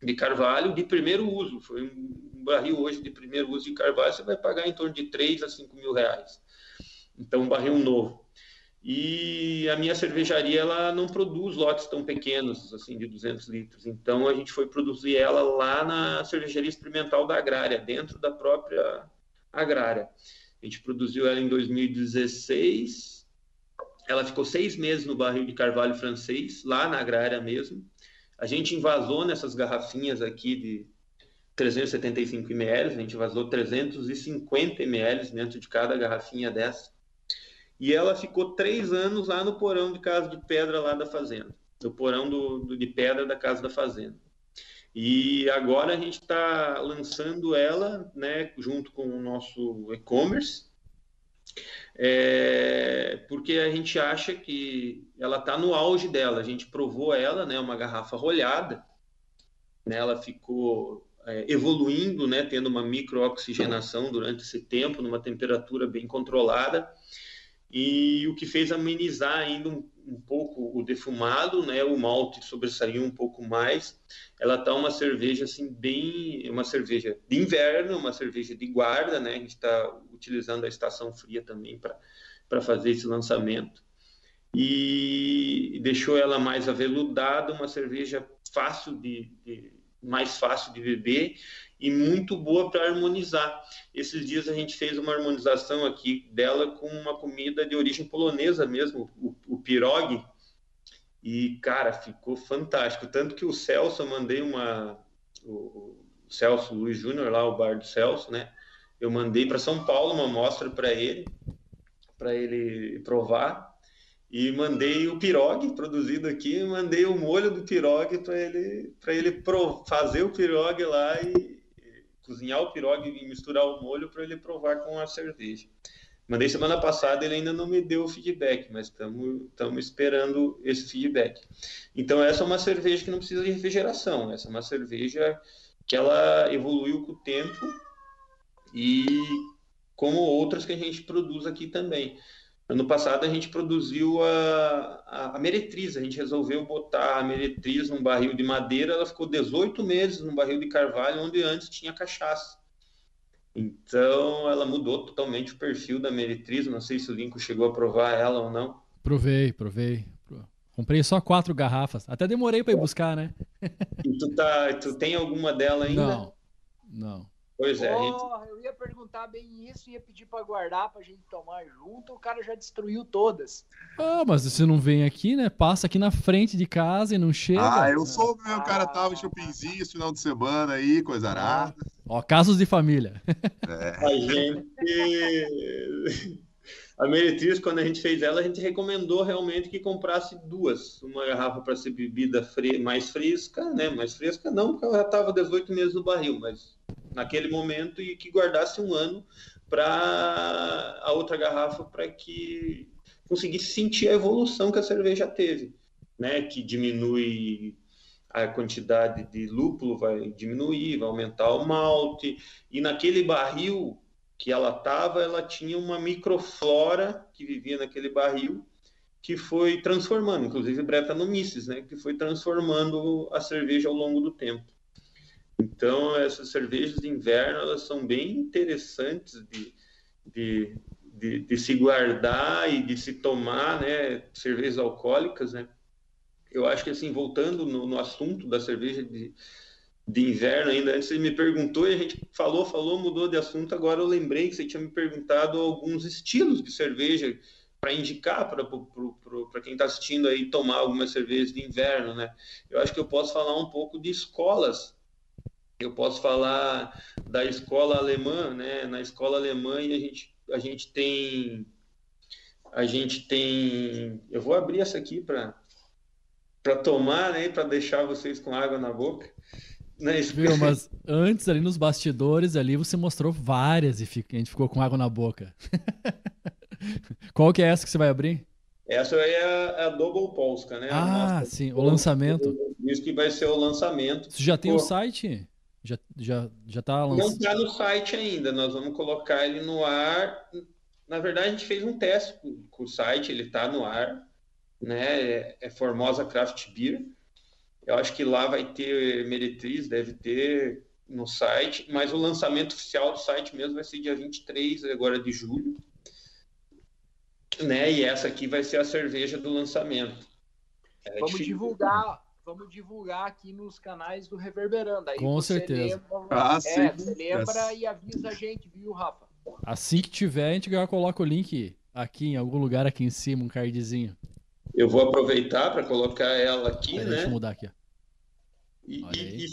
de carvalho de primeiro uso. Foi um barril hoje de primeiro uso de carvalho, você vai pagar em torno de 3 a 5 mil reais. Então, um barril novo. E a minha cervejaria ela não produz lotes tão pequenos, assim, de 200 litros. Então a gente foi produzir ela lá na cervejaria experimental da Agrária, dentro da própria Agrária. A gente produziu ela em 2016. Ela ficou seis meses no barril de carvalho francês, lá na Agrária mesmo. A gente invasou nessas garrafinhas aqui de 375 ml, a gente vazou 350 ml dentro de cada garrafinha dessa. E ela ficou três anos lá no porão de casa de pedra lá da fazenda, no porão do, do de pedra da casa da fazenda. E agora a gente está lançando ela, né, junto com o nosso e-commerce, é, porque a gente acha que ela está no auge dela. A gente provou ela, né, uma garrafa rolhada, né, ela ficou é, evoluindo, né, tendo uma microoxigenação durante esse tempo, numa temperatura bem controlada e o que fez amenizar ainda um, um, pouco o defumado, né? O malte sobressaiu um pouco mais. Ela tá uma cerveja assim bem, uma cerveja de inverno, uma cerveja de guarda, né? A gente está utilizando a estação fria também para para fazer esse lançamento e deixou ela mais aveludada, uma cerveja fácil de, de mais fácil de beber e muito boa para harmonizar. Esses dias a gente fez uma harmonização aqui dela com uma comida de origem polonesa mesmo, o, o pirog. E, cara, ficou fantástico. Tanto que o Celso, eu mandei uma. O, o Celso Luiz Júnior, lá, o bar do Celso, né? Eu mandei para São Paulo uma amostra para ele, para ele provar. E mandei o pirog produzido aqui, mandei o molho do pirog para ele, para ele pro, fazer o pirog lá e, cozinhar o pirogue e misturar o molho para ele provar com a cerveja. Mandei semana passada, ele ainda não me deu o feedback, mas estamos esperando esse feedback. Então, essa é uma cerveja que não precisa de refrigeração. Essa é uma cerveja que ela evoluiu com o tempo e como outras que a gente produz aqui também. Ano passado a gente produziu a, a, a, meretriz, a gente resolveu botar a meretriz num barril de madeira, ela ficou 18 meses num barril de carvalho, onde antes tinha cachaça. Então ela mudou totalmente o perfil da meretriz, não sei se o Lincoln chegou a provar ela ou não. Provei, provei. Comprei só quatro garrafas, até demorei para ir buscar, né? e tu, tá, tu tem alguma dela ainda? Não, não. Pois é. Porra, eu ia perguntar bem isso, ia pedir para guardar pra gente tomar junto, o cara já destruiu todas. Ah, mas você não vem aqui, né? Passa aqui na frente de casa e não chega. Ah, eu sou meu, o cara tava em shoppingzinho esse final de semana aí, coisa arada. Ó, casos de família. É. A gente a Meretriz, quando a gente fez ela, a gente recomendou realmente que comprasse duas. Uma garrafa para ser bebida fre mais fresca, né? Mais fresca não, porque ela já estava 18 meses no barril, mas naquele momento e que guardasse um ano para a outra garrafa para que conseguisse sentir a evolução que a cerveja teve, né? Que diminui a quantidade de lúpulo vai diminuir, vai aumentar o malte e naquele barril que ela estava, ela tinha uma microflora que vivia naquele barril que foi transformando, inclusive Brettanomyces, né, que foi transformando a cerveja ao longo do tempo. Então, essas cervejas de inverno, elas são bem interessantes de, de, de, de se guardar e de se tomar, né, cervejas alcoólicas, né. Eu acho que, assim, voltando no, no assunto da cerveja de, de inverno ainda. Antes você me perguntou e a gente falou, falou, mudou de assunto. Agora eu lembrei que você tinha me perguntado alguns estilos de cerveja para indicar para quem está assistindo aí tomar algumas cervejas de inverno, né? Eu acho que eu posso falar um pouco de escolas. Eu posso falar da escola alemã, né? Na escola alemã a gente, a gente tem a gente tem eu vou abrir essa aqui para para tomar, né, para deixar vocês com água na boca. Né? Viu, mas antes ali nos bastidores ali você mostrou várias e a gente ficou com água na boca. Qual que é essa que você vai abrir? Essa aí é a, a Double Polska, né? Ah, sim, o lançamento. Isso que vai ser o lançamento. Você já tem o site? Já, já, já tá lançado? Não está no site ainda, nós vamos colocar ele no ar. Na verdade, a gente fez um teste com o site, ele está no ar, né? É, é Formosa Craft Beer. Eu acho que lá vai ter Meretriz, deve ter no site, mas o lançamento oficial do site mesmo vai ser dia 23 agora de julho. Né? E essa aqui vai ser a cerveja do lançamento. É vamos difícil. divulgar, vamos divulgar aqui nos canais do Reverberando. Aí Com certeza. Lembra, ah, é, você lembra e avisa a gente, viu, Rafa? Assim que tiver, a gente já coloca o link aqui em algum lugar aqui em cima, um cardzinho. Eu vou aproveitar para colocar ela aqui, Aí, né? Deixa eu mudar aqui. E, e,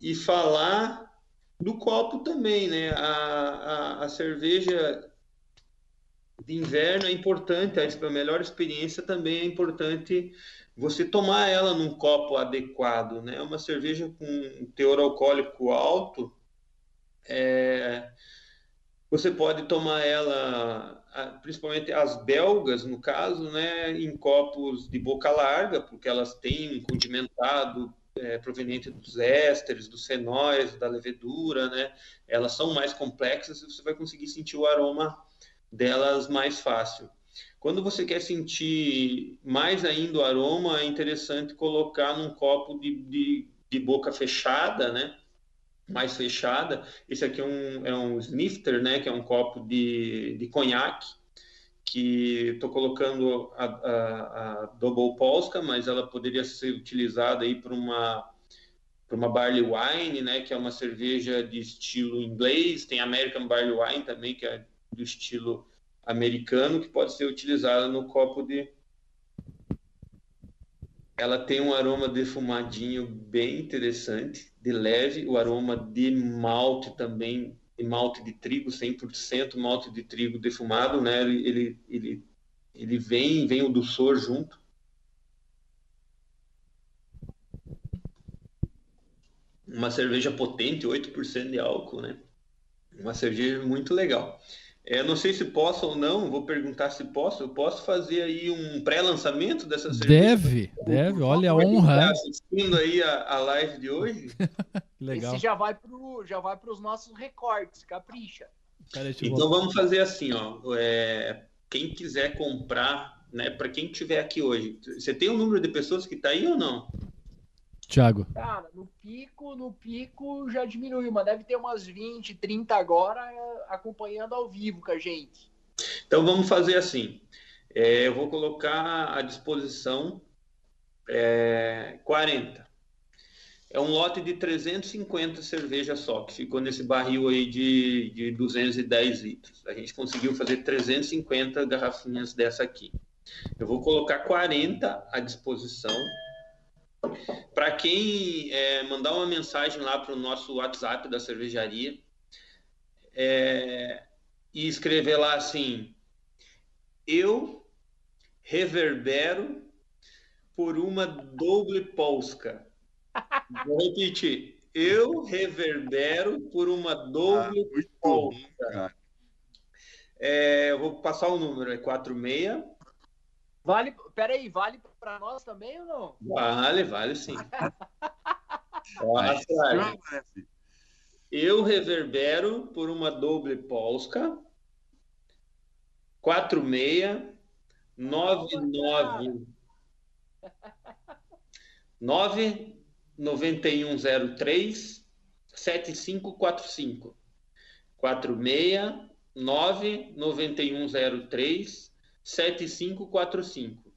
e, falar do copo também, né? A, a, a, cerveja de inverno é importante, a melhor experiência também é importante você tomar ela num copo adequado, né? Uma cerveja com teor alcoólico alto, é, você pode tomar ela principalmente as belgas, no caso, né, em copos de boca larga, porque elas têm um condimentado é, proveniente dos ésteres, dos fenóis, da levedura, né? Elas são mais complexas e você vai conseguir sentir o aroma delas mais fácil. Quando você quer sentir mais ainda o aroma, é interessante colocar num copo de, de, de boca fechada, né? mais fechada. Esse aqui é um, é um snifter, né? Que é um copo de, de conhaque, que estou colocando a, a, a, Double Polska, mas ela poderia ser utilizada aí para uma para uma barley wine, né? Que é uma cerveja de estilo inglês. Tem American barley wine também, que é do estilo americano, que pode ser utilizada no copo de ela tem um aroma defumadinho bem interessante, de leve, o aroma de malte também, de malte de trigo, 100% malte de trigo defumado, né? Ele, ele, ele, ele vem, vem o doçor junto. Uma cerveja potente, 8% de álcool, né? Uma cerveja muito legal. É, não sei se posso ou não, vou perguntar se posso. Eu posso fazer aí um pré-lançamento dessa cerveja? Deve, deve, olha a honra. Está assistindo aí a, a live de hoje? Legal. Esse já vai pro, já vai para os nossos recortes, capricha. então vamos fazer assim, ó. É, quem quiser comprar, né? Para quem estiver aqui hoje, você tem o um número de pessoas que está aí ou não? Thiago. Cara, no pico, no pico já diminuiu, mas deve ter umas 20, 30 agora acompanhando ao vivo com a gente. Então vamos fazer assim. É, eu vou colocar à disposição é, 40. É um lote de 350 cerveja só, que ficou nesse barril aí de, de 210 litros. A gente conseguiu fazer 350 garrafinhas dessa aqui. Eu vou colocar 40 à disposição para quem é, mandar uma mensagem lá para o nosso WhatsApp da cervejaria é, e escrever lá assim: eu reverbero por uma doble polska. Vou repetir. Eu reverbero por uma doble ah, polska. É, eu vou passar o número, é 46. Vale, peraí, vale para nós também ou não? Vale, vale sim. eu reverbero por uma doble polska. 46 99 9 9103 7545 46 9 9103 7545.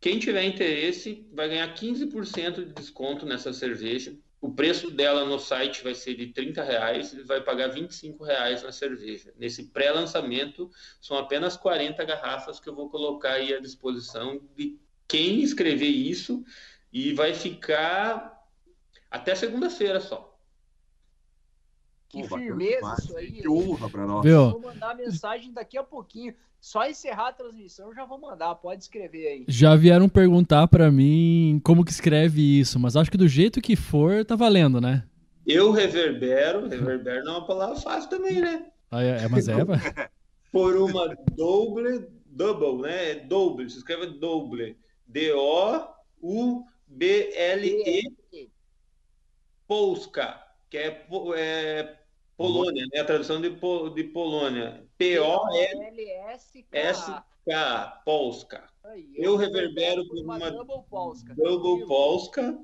Quem tiver interesse vai ganhar 15% de desconto nessa cerveja. O preço dela no site vai ser de 30 reais e vai pagar 25 reais na cerveja. Nesse pré-lançamento, são apenas 40 garrafas que eu vou colocar aí à disposição de quem escrever isso e vai ficar até segunda-feira só. Que firmeza isso aí. Que honra para nós. Viu? Vou mandar mensagem daqui a pouquinho. Só encerrar a transmissão eu já vou mandar, pode escrever aí. Já vieram perguntar para mim como que escreve isso, mas acho que do jeito que for, tá valendo, né? Eu reverbero, reverbero não é uma palavra fácil também, né? Ah, é, é mas é, Por uma double, double, né? Double, se escreve double. D-O-U-B-L-E Polska, que é, é Polônia, né? A tradução de, de Polônia. P-O-L-S-K, Polska. Eu reverbero por uma, uma Double Polska. Double Polska.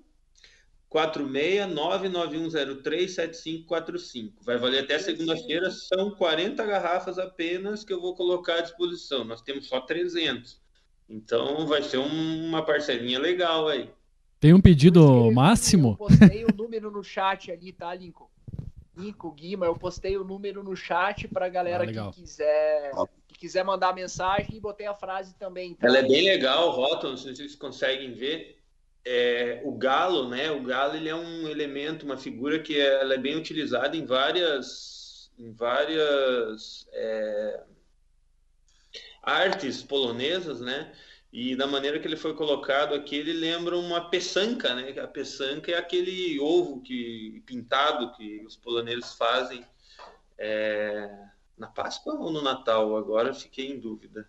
46991037545. Vai valer até segunda-feira. São 40 garrafas apenas que eu vou colocar à disposição. Nós temos só 300. Então vai ser uma parcelinha legal aí. Tem um pedido máximo? Eu postei o número no chat ali, tá, Lincoln? Nico, Guima, eu postei o número no chat pra galera ah, que quiser que quiser mandar mensagem e botei a frase também. Tá? Ela é bem legal, rótulo, não sei se vocês conseguem ver. É, o galo, né? O galo ele é um elemento, uma figura que é, ela é bem utilizada em várias, em várias é, artes polonesas, né? E da maneira que ele foi colocado aqui, ele lembra uma peçanca, né? A peçanca é aquele ovo que pintado que os poloneses fazem é, na Páscoa ou no Natal. Agora fiquei em dúvida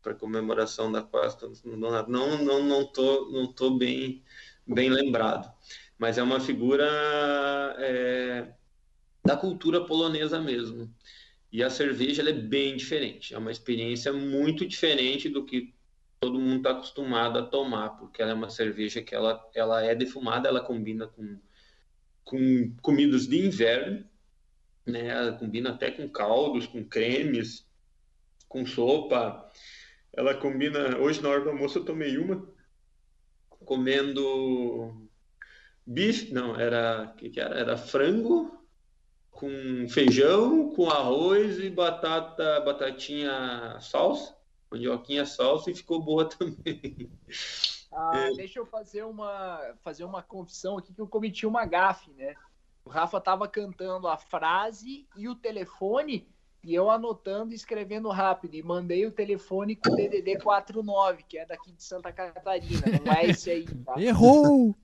para comemoração da Páscoa. Não, não, não tô, não tô bem, bem lembrado. Mas é uma figura é, da cultura polonesa mesmo. E a cerveja é bem diferente. É uma experiência muito diferente do que todo mundo está acostumado a tomar, porque ela é uma cerveja que ela, ela é defumada, ela combina com, com comidas de inverno, né? Ela combina até com caldos, com cremes, com sopa. Ela combina. Hoje na hora do almoço eu tomei uma comendo bife, não, era que, que era? Era frango com feijão, com arroz e batata, batatinha salsa mandioquinha salsa e ficou boa também. Ah, é. Deixa eu fazer uma, fazer uma confissão aqui que eu cometi uma gafe, né? O Rafa tava cantando a frase e o telefone e eu anotando e escrevendo rápido. E mandei o telefone com o DDD 49, que é daqui de Santa Catarina. Não é esse aí, tá? Errou!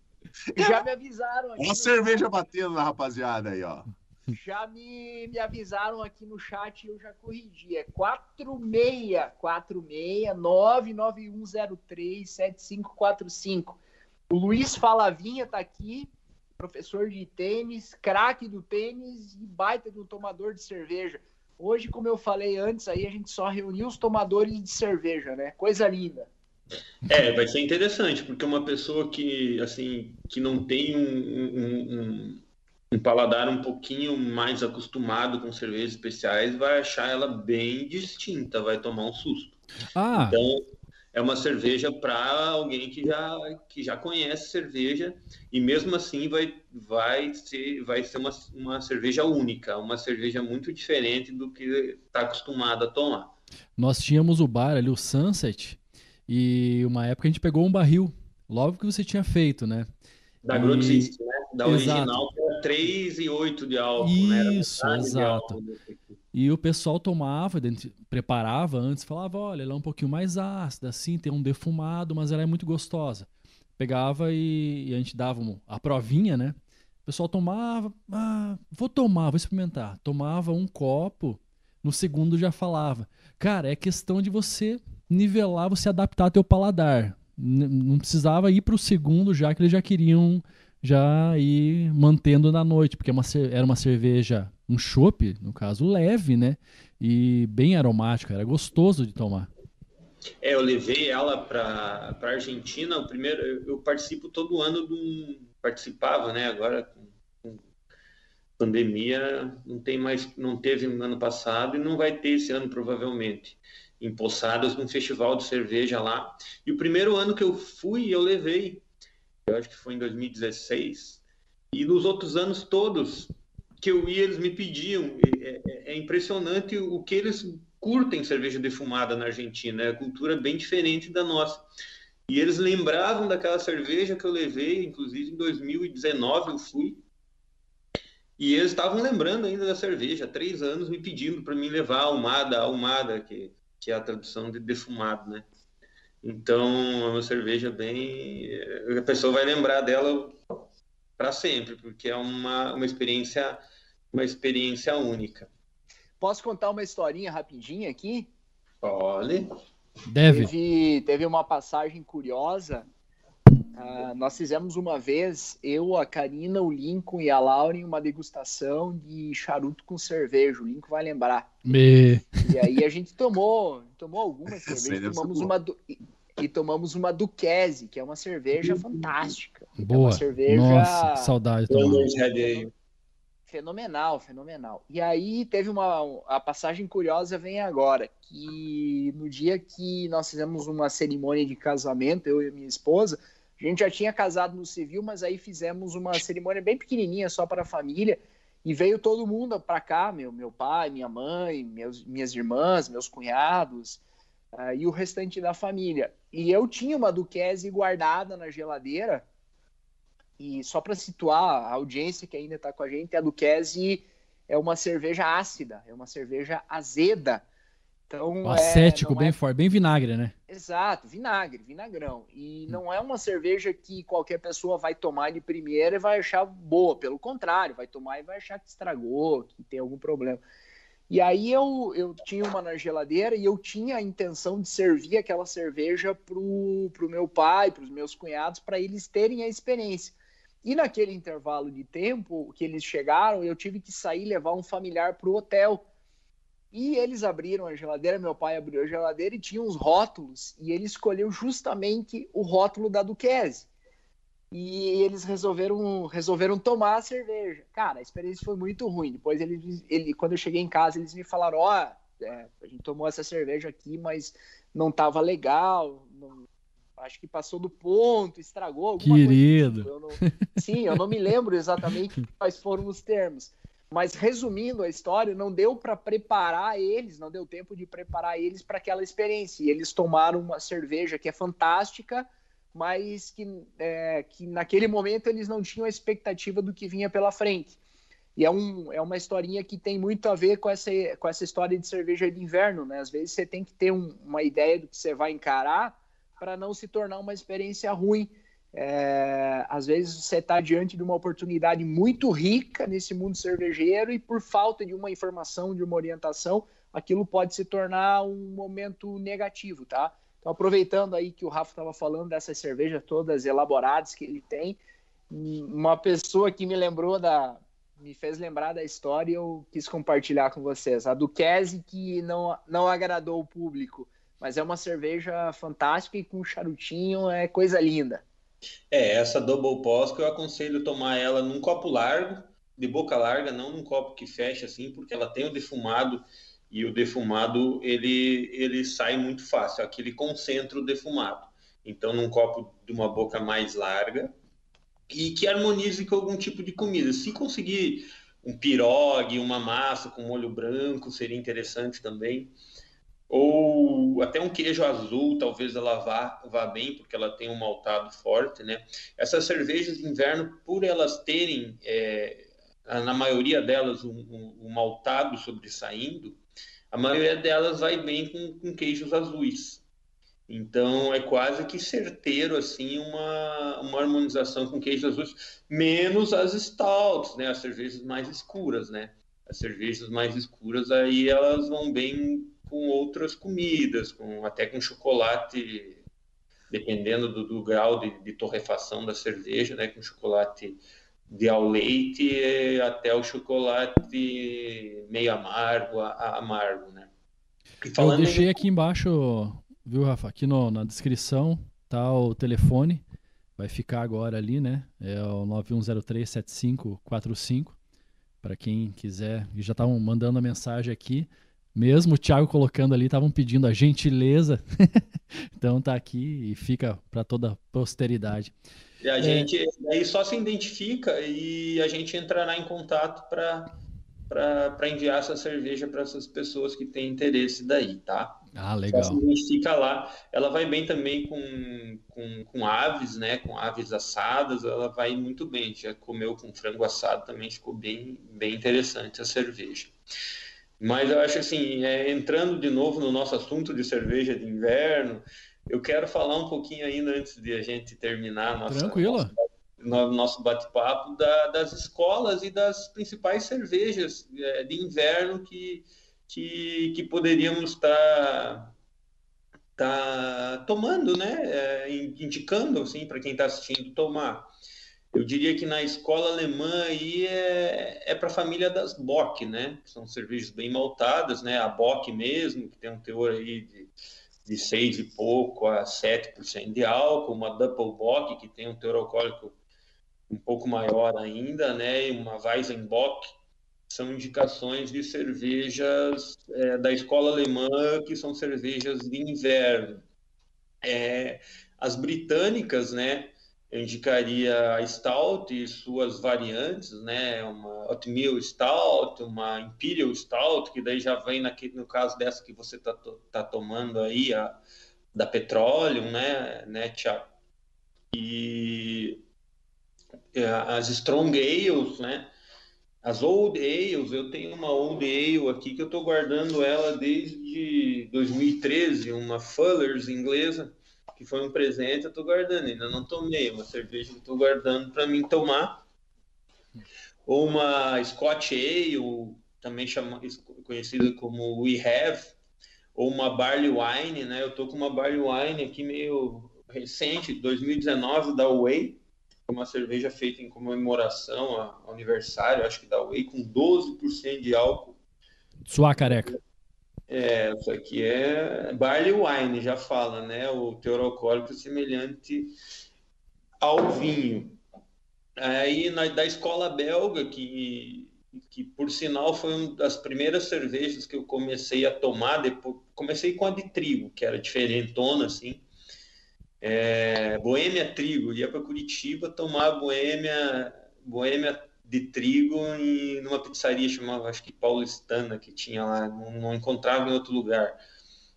Já me avisaram aqui. Uma cerveja batendo na rapaziada aí, ó. Já me, me avisaram aqui no chat e eu já corrigi. É 46 46 99103 7545. O Luiz Falavinha tá aqui, professor de tênis, craque do tênis e baita do tomador de cerveja. Hoje, como eu falei antes, aí a gente só reuniu os tomadores de cerveja, né? Coisa linda. É, vai ser interessante, porque uma pessoa que, assim, que não tem um, um, um um paladar um pouquinho mais acostumado com cervejas especiais vai achar ela bem distinta, vai tomar um susto. Ah. Então, é uma cerveja para alguém que já, que já conhece cerveja e mesmo assim vai, vai ser, vai ser uma, uma cerveja única, uma cerveja muito diferente do que está acostumado a tomar. Nós tínhamos o bar ali, o Sunset, e uma época a gente pegou um barril, logo que você tinha feito, né? Da e... né? Da original, era 3 e 8 de álcool, Isso, né? exato. E o pessoal tomava, preparava antes, falava: olha, ela é um pouquinho mais ácida, assim, tem um defumado, mas ela é muito gostosa. Pegava e, e a gente dava a provinha, né? O pessoal tomava, ah, vou tomar, vou experimentar. Tomava um copo, no segundo já falava. Cara, é questão de você nivelar, você adaptar teu paladar. Não precisava ir para o segundo já que eles já queriam já ir mantendo na noite, porque é era uma cerveja, um chopp, no caso, leve, né? E bem aromática, era gostoso de tomar. É, eu levei ela para a Argentina. O primeiro, eu participo todo ano de um, participava, né? Agora com, com, pandemia não tem mais, não teve no ano passado e não vai ter esse ano provavelmente. Em Poçadas, num festival de cerveja lá. E o primeiro ano que eu fui, eu levei eu acho que foi em 2016, e nos outros anos todos que eu ia, eles me pediam. É, é, é impressionante o que eles curtem cerveja defumada na Argentina, é a cultura bem diferente da nossa. E eles lembravam daquela cerveja que eu levei, inclusive em 2019 eu fui, e eles estavam lembrando ainda da cerveja, três anos me pedindo para mim levar a almada, a almada, que, que é a tradução de defumado, né? Então, é uma cerveja bem. A pessoa vai lembrar dela para sempre, porque é uma, uma experiência uma experiência única. Posso contar uma historinha rapidinha aqui? Pode. Deve. Teve, teve uma passagem curiosa. Uh, nós fizemos uma vez, eu, a Karina, o Lincoln e a Lauren, uma degustação de charuto com cerveja. O Lincoln vai lembrar. Me... E aí a gente tomou, tomou algumas cervejas, tomamos uma, e tomamos uma Duquesne, que é uma cerveja fantástica. Boa. É uma cerveja... Nossa, saudade. Fenomenal, fenomenal. E aí teve uma a passagem curiosa vem agora, que no dia que nós fizemos uma cerimônia de casamento, eu e minha esposa, a gente já tinha casado no civil, mas aí fizemos uma cerimônia bem pequenininha só para a família. E veio todo mundo para cá, meu, meu pai, minha mãe, meus, minhas irmãs, meus cunhados, uh, e o restante da família. E eu tinha uma Duquesne guardada na geladeira. E só para situar a audiência que ainda está com a gente, a Duquesne é uma cerveja ácida, é uma cerveja azeda. Então, o acético é, bem é... forte, bem vinagre, né? Exato, vinagre, vinagrão. E hum. não é uma cerveja que qualquer pessoa vai tomar de primeira e vai achar boa. Pelo contrário, vai tomar e vai achar que estragou, que tem algum problema. E aí eu, eu tinha uma na geladeira e eu tinha a intenção de servir aquela cerveja pro, pro meu pai, para os meus cunhados, para eles terem a experiência. E naquele intervalo de tempo que eles chegaram, eu tive que sair levar um familiar para o hotel. E eles abriram a geladeira, meu pai abriu a geladeira e tinha uns rótulos, e ele escolheu justamente o rótulo da Duquesne e eles resolveram resolveram tomar a cerveja. Cara, a experiência foi muito ruim. Depois ele, ele quando eu cheguei em casa, eles me falaram: ó, oh, é, a gente tomou essa cerveja aqui, mas não tava legal. Não, acho que passou do ponto, estragou alguma Querido. coisa. Sim, eu não me lembro exatamente quais foram os termos. Mas resumindo a história, não deu para preparar eles, não deu tempo de preparar eles para aquela experiência. E eles tomaram uma cerveja que é fantástica, mas que, é, que naquele momento eles não tinham a expectativa do que vinha pela frente. E é, um, é uma historinha que tem muito a ver com essa, com essa história de cerveja de inverno, né? Às vezes você tem que ter um, uma ideia do que você vai encarar para não se tornar uma experiência ruim. É, às vezes você está diante de uma oportunidade muito rica nesse mundo cervejeiro e por falta de uma informação, de uma orientação, aquilo pode se tornar um momento negativo, tá? Então, aproveitando aí que o Rafa estava falando dessas cervejas todas elaboradas que ele tem, uma pessoa que me lembrou da. me fez lembrar da história e eu quis compartilhar com vocês. A Duquesne que não, não agradou o público, mas é uma cerveja fantástica e com charutinho é coisa linda. É, essa Double Post eu aconselho tomar ela num copo largo, de boca larga, não num copo que fecha assim, porque ela tem o defumado e o defumado ele ele sai muito fácil, aqui ele concentra o defumado. Então, num copo de uma boca mais larga e que harmonize com algum tipo de comida. Se conseguir um pirogue, uma massa com molho branco, seria interessante também. Ou até um queijo azul, talvez ela vá, vá bem, porque ela tem um maltado forte, né? Essas cervejas de inverno, por elas terem é, na maioria delas, um, um, um maltado sobressaindo, a maioria delas vai bem com, com queijos azuis. Então é quase que certeiro assim uma, uma harmonização com queijos azuis, menos as stouts, né, as cervejas mais escuras, né? As cervejas mais escuras aí elas vão bem com outras comidas, com até com chocolate, dependendo do, do grau de, de, torrefação da cerveja, né, com chocolate de ao leite até o chocolate meio amargo, a, amargo, né? Eu deixei em... aqui embaixo viu, Rafa? Aqui no, na descrição tá o telefone. Vai ficar agora ali, né? É o 91037545. Para quem quiser, e já estavam mandando a mensagem aqui. Mesmo o Thiago colocando ali, estavam pedindo a gentileza. então tá aqui e fica para toda a posteridade. E a é... gente aí só se identifica e a gente entrará em contato para enviar essa cerveja para essas pessoas que têm interesse daí, tá? Ah, legal. Então, fica lá. Ela vai bem também com, com, com, aves, né? Com aves assadas, ela vai muito bem. Já comeu com frango assado também, ficou bem, bem interessante a cerveja. Mas eu acho assim, é, entrando de novo no nosso assunto de cerveja de inverno, eu quero falar um pouquinho ainda antes de a gente terminar nossa, Tranquilo. Nossa, no nosso bate-papo da, das escolas e das principais cervejas é, de inverno que, que, que poderíamos estar tá, tá tomando, né? É, indicando assim para quem está assistindo tomar. Eu diria que na escola alemã aí é, é para a família das Bock, né? Que são cervejas bem maltadas, né? A Bock mesmo, que tem um teor aí de, de 6 e pouco a 7% de álcool, uma Double Bock, que tem um teor alcoólico um pouco maior ainda, né, e uma Weizenbock, são indicações de cervejas é, da escola alemã, que são cervejas de inverno. É, as britânicas, né, eu indicaria a Stout e suas variantes, né, uma Oatmeal Stout, uma Imperial Stout, que daí já vem naquele, no caso dessa que você está tá tomando aí, a, da Petroleum, né, né, Thiago? E é, as Strong Ales, né? As Old Ales, eu tenho uma Old Ale aqui que eu estou guardando ela desde 2013, uma Fuller's inglesa, que foi um presente, eu estou guardando, ainda não tomei, uma cerveja que estou guardando para mim tomar. Ou uma Scotch Ale, também chama, conhecida como We Have, ou uma Barley Wine, né? Eu estou com uma Barley Wine aqui meio recente, 2019, da Way, uma cerveja feita em comemoração ao aniversário, acho que da Whey, com 12% de álcool. Sua careca. É, isso aqui é barley wine, já fala, né? O teor alcoólico semelhante ao vinho. Aí na, da escola belga, que, que por sinal foi uma das primeiras cervejas que eu comecei a tomar, depois comecei com a de trigo, que era diferentona, assim é, Boêmia Trigo, ia para Curitiba tomar Boêmia, Boêmia de trigo em numa pizzaria chamava, acho que Paulistana, que tinha lá, não, não, encontrava em outro lugar.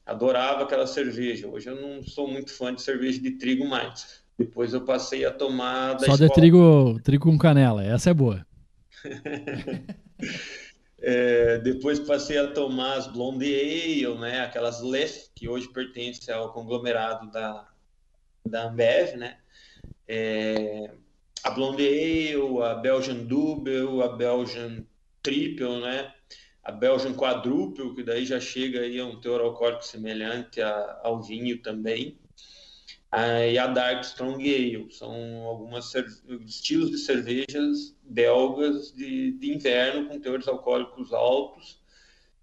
Adorava aquela cerveja. Hoje eu não sou muito fã de cerveja de trigo mais. Depois eu passei a tomar da Só escola... de trigo, trigo com canela, essa é boa. é, depois passei a tomar as Blonde Ale, né? Aquelas Lef, que hoje pertence ao conglomerado da, da Ambev, né? É, a Blonde Ale, a Belgian Double, a Belgian Triple, né? A Belgian Quadruple, que daí já chega aí a um teor alcoólico semelhante a, ao vinho também. Ah, e a Dark Strong Ale, são alguns estilos de cervejas belgas de, de inverno com teores alcoólicos altos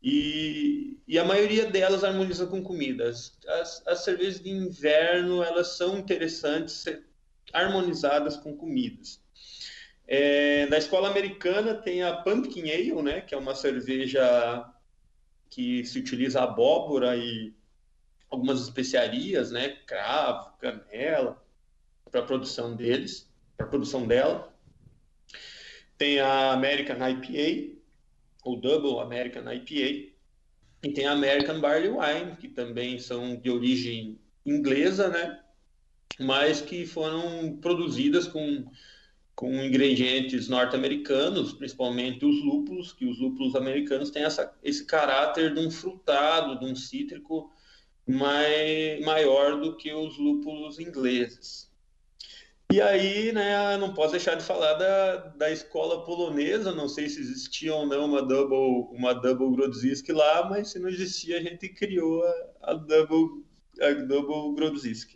e, e, a maioria delas harmoniza com comidas. As, as, cervejas de inverno elas são interessantes harmonizadas com comidas. É, na escola americana tem a Pumpkin Ale, né, que é uma cerveja que se utiliza abóbora e algumas especiarias, né, cravo, canela, para produção deles, para produção dela. Tem a American IPA, o Double American IPA, e tem a American Barley Wine, que também são de origem inglesa, né? Mas que foram produzidas com, com ingredientes norte-americanos, principalmente os lúpulos, que os lúpulos americanos têm essa, esse caráter de um frutado, de um cítrico mai, maior do que os lúpulos ingleses. E aí, né, não posso deixar de falar da, da escola polonesa, não sei se existia ou não uma double, uma double Grodzisk lá, mas se não existia, a gente criou a, a double, a double Grodzisk.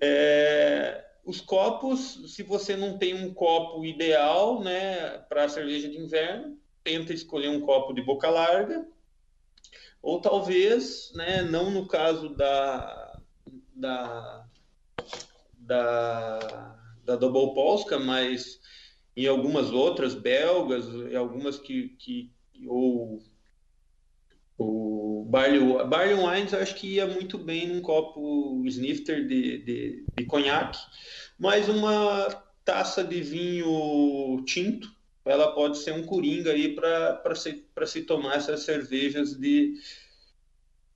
É, os copos, se você não tem um copo ideal, né, para cerveja de inverno, tenta escolher um copo de boca larga, ou talvez, né, não no caso da, da, da, da Double Polska, mas em algumas outras belgas, algumas que, que ou o Barley, Barley Wines eu acho que ia muito bem num copo snifter de, de, de conhaque, mas uma taça de vinho tinto, ela pode ser um coringa aí para se, se tomar essas cervejas de,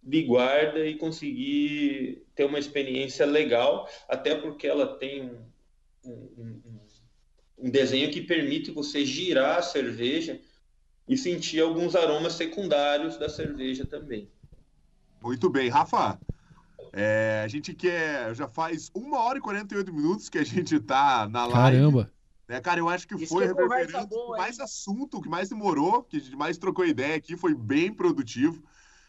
de guarda e conseguir ter uma experiência legal, até porque ela tem um, um, um, um desenho que permite você girar a cerveja e sentir alguns aromas secundários da cerveja também. Muito bem, Rafa. É, a gente quer. Já faz uma hora e 48 minutos que a gente tá na live. Caramba! É, cara, eu acho que Isso foi que reverberando boa, mais assunto, que mais demorou, que a gente mais trocou ideia aqui, foi bem produtivo.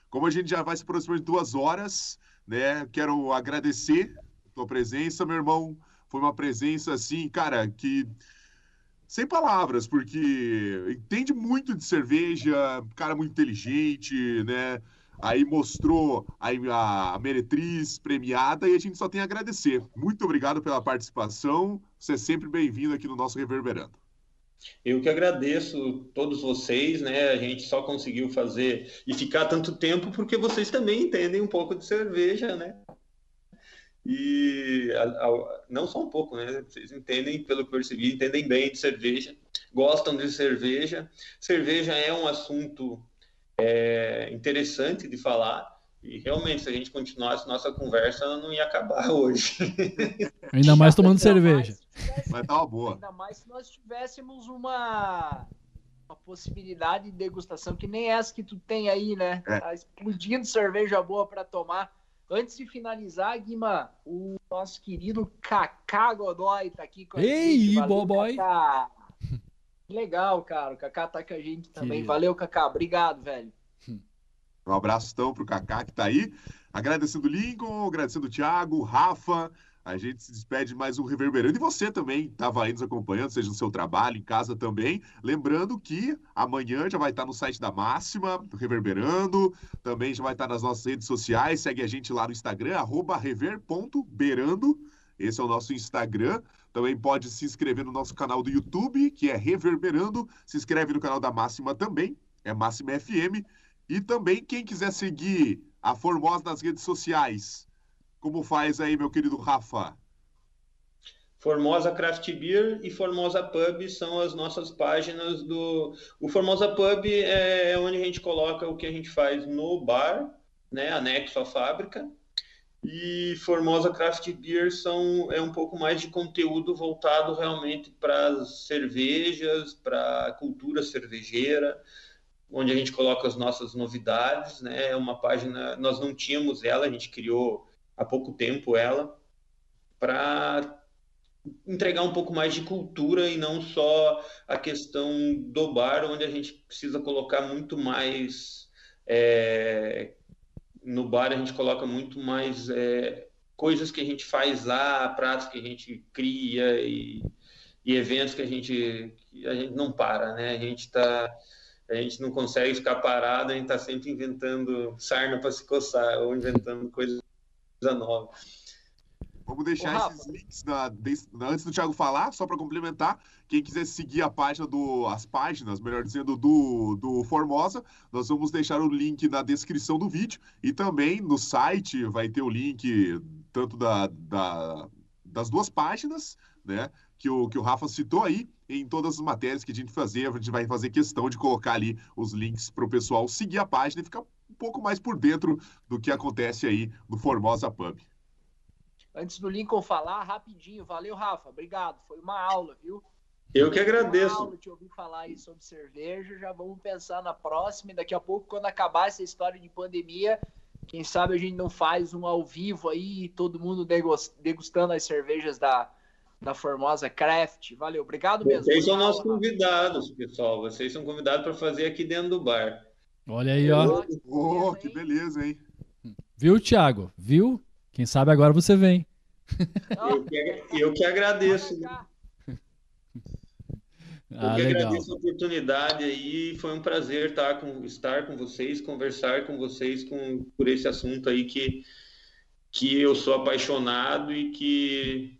Como a gente já vai se aproximando de duas horas, né? Quero agradecer a tua presença, meu irmão. Foi uma presença assim, cara, que sem palavras, porque entende muito de cerveja, cara muito inteligente, né? Aí mostrou a, a meretriz premiada e a gente só tem a agradecer. Muito obrigado pela participação. Você é sempre bem-vindo aqui no nosso Reverberando. Eu que agradeço todos vocês, né? A gente só conseguiu fazer e ficar tanto tempo porque vocês também entendem um pouco de cerveja, né? E a, a, não só um pouco, né? Vocês entendem, pelo que eu percebi, entendem bem de cerveja, gostam de cerveja. Cerveja é um assunto é, interessante de falar. E realmente, se a gente continuasse nossa conversa, ela não ia acabar hoje. Ainda mais tomando cerveja. Mas tá uma boa. Ainda mais se nós tivéssemos uma, uma possibilidade de degustação que nem essa que tu tem aí, né? É. Tá explodindo cerveja boa para tomar. Antes de finalizar, Guima, o nosso querido Kaká Godoy tá aqui com a Ei, gente. Valeu, boy. Kaká. Legal, cara. O Kaká tá com a gente também. Valeu, Kaká. Obrigado, velho. Um abraço então pro Kaká que tá aí. Agradecendo o Lincoln, agradecendo o Thiago, o Rafa, a gente se despede mais um Reverberando. E você também estava aí nos acompanhando, seja no seu trabalho, em casa também. Lembrando que amanhã já vai estar no site da Máxima, Reverberando. Também já vai estar nas nossas redes sociais. Segue a gente lá no Instagram, rever.berando. Esse é o nosso Instagram. Também pode se inscrever no nosso canal do YouTube, que é Reverberando. Se inscreve no canal da Máxima também, é Máxima FM. E também, quem quiser seguir a Formosa nas redes sociais, como faz aí, meu querido Rafa? Formosa Craft Beer e Formosa Pub são as nossas páginas do. O Formosa Pub é onde a gente coloca o que a gente faz no bar, né, anexo à fábrica. E Formosa Craft Beer são, é um pouco mais de conteúdo voltado realmente para as cervejas, para a cultura cervejeira, onde a gente coloca as nossas novidades. Né? É uma página, nós não tínhamos ela, a gente criou há pouco tempo ela, para entregar um pouco mais de cultura e não só a questão do bar, onde a gente precisa colocar muito mais. É, no bar a gente coloca muito mais é, coisas que a gente faz lá, pratos que a gente cria e, e eventos que a gente, a gente não para, né? A gente está a gente não consegue ficar parado, a gente está sempre inventando sarna para se coçar ou inventando coisas nova. Vamos deixar Ô, esses links na, antes do Thiago falar, só para complementar. Quem quiser seguir a página do. as páginas, melhor dizendo, do, do Formosa, nós vamos deixar o link na descrição do vídeo. E também no site vai ter o link tanto da, da das duas páginas, né? Que o, que o Rafa citou aí, em todas as matérias que a gente fazer, a gente vai fazer questão de colocar ali os links para o pessoal seguir a página e ficar pouco mais por dentro do que acontece aí no Formosa Pub. antes do Lincoln falar, rapidinho. Valeu, Rafa. Obrigado. Foi uma aula, viu? Eu que agradeço. Uma aula te ouvir falar aí sobre cerveja. Já vamos pensar na próxima. E daqui a pouco, quando acabar essa história de pandemia, quem sabe a gente não faz um ao vivo aí, todo mundo degustando as cervejas da, da Formosa Craft. Valeu, obrigado mesmo. Vocês são nossos convidados, pessoal. Vocês são convidados para fazer aqui dentro do bar. Olha aí, ó. Oh, que beleza, hein? Viu, Thiago? Viu? Quem sabe agora você vem. Eu que, eu que agradeço. Ah, eu que legal. agradeço a oportunidade aí. Foi um prazer estar com, estar com vocês, conversar com vocês com, por esse assunto aí que, que eu sou apaixonado e que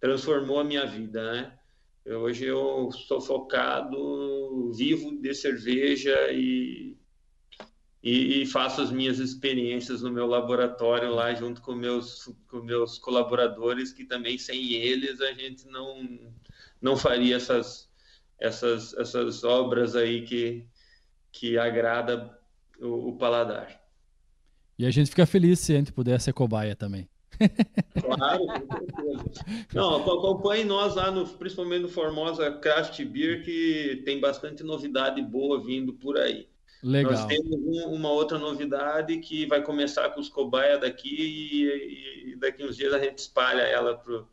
transformou a minha vida, né? Eu, hoje eu sou focado, vivo de cerveja e, e, e, faço as minhas experiências no meu laboratório lá junto com meus com meus colaboradores que também sem eles a gente não não faria essas essas essas obras aí que que agrada o, o paladar. E a gente fica feliz se a gente puder ser cobaia também. Claro, com certeza. Não, acompanhe nós lá, no, principalmente no Formosa Craft Beer, que tem bastante novidade boa vindo por aí. Legal. Nós temos um, uma outra novidade que vai começar com os cobaia daqui e, e daqui uns dias a gente espalha ela para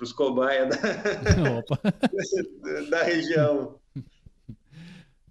os cobaia da, da região.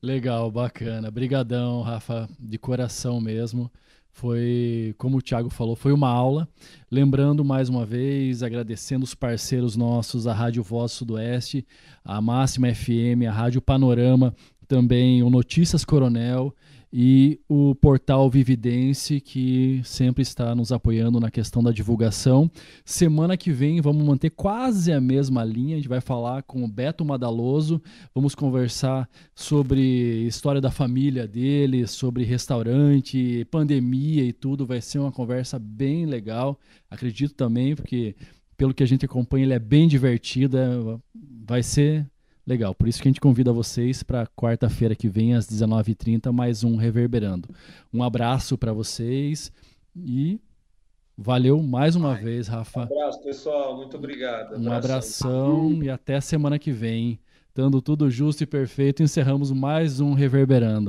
Legal, bacana. Brigadão, Rafa, de coração mesmo. Foi, como o Thiago falou, foi uma aula. Lembrando mais uma vez, agradecendo os parceiros nossos, a Rádio Voz Sudoeste, a Máxima FM, a Rádio Panorama, também o Notícias Coronel e o portal Vividência, que sempre está nos apoiando na questão da divulgação. Semana que vem vamos manter quase a mesma linha, a gente vai falar com o Beto Madaloso, vamos conversar sobre história da família dele, sobre restaurante, pandemia e tudo, vai ser uma conversa bem legal, acredito também, porque pelo que a gente acompanha ele é bem divertido, é, vai ser Legal, por isso que a gente convida vocês para quarta-feira que vem, às 19h30, mais um Reverberando. Um abraço para vocês e valeu mais uma Ai, vez, Rafa. Um abraço, pessoal. Muito obrigado. Um abração e até semana que vem. Dando tudo justo e perfeito, encerramos mais um Reverberando.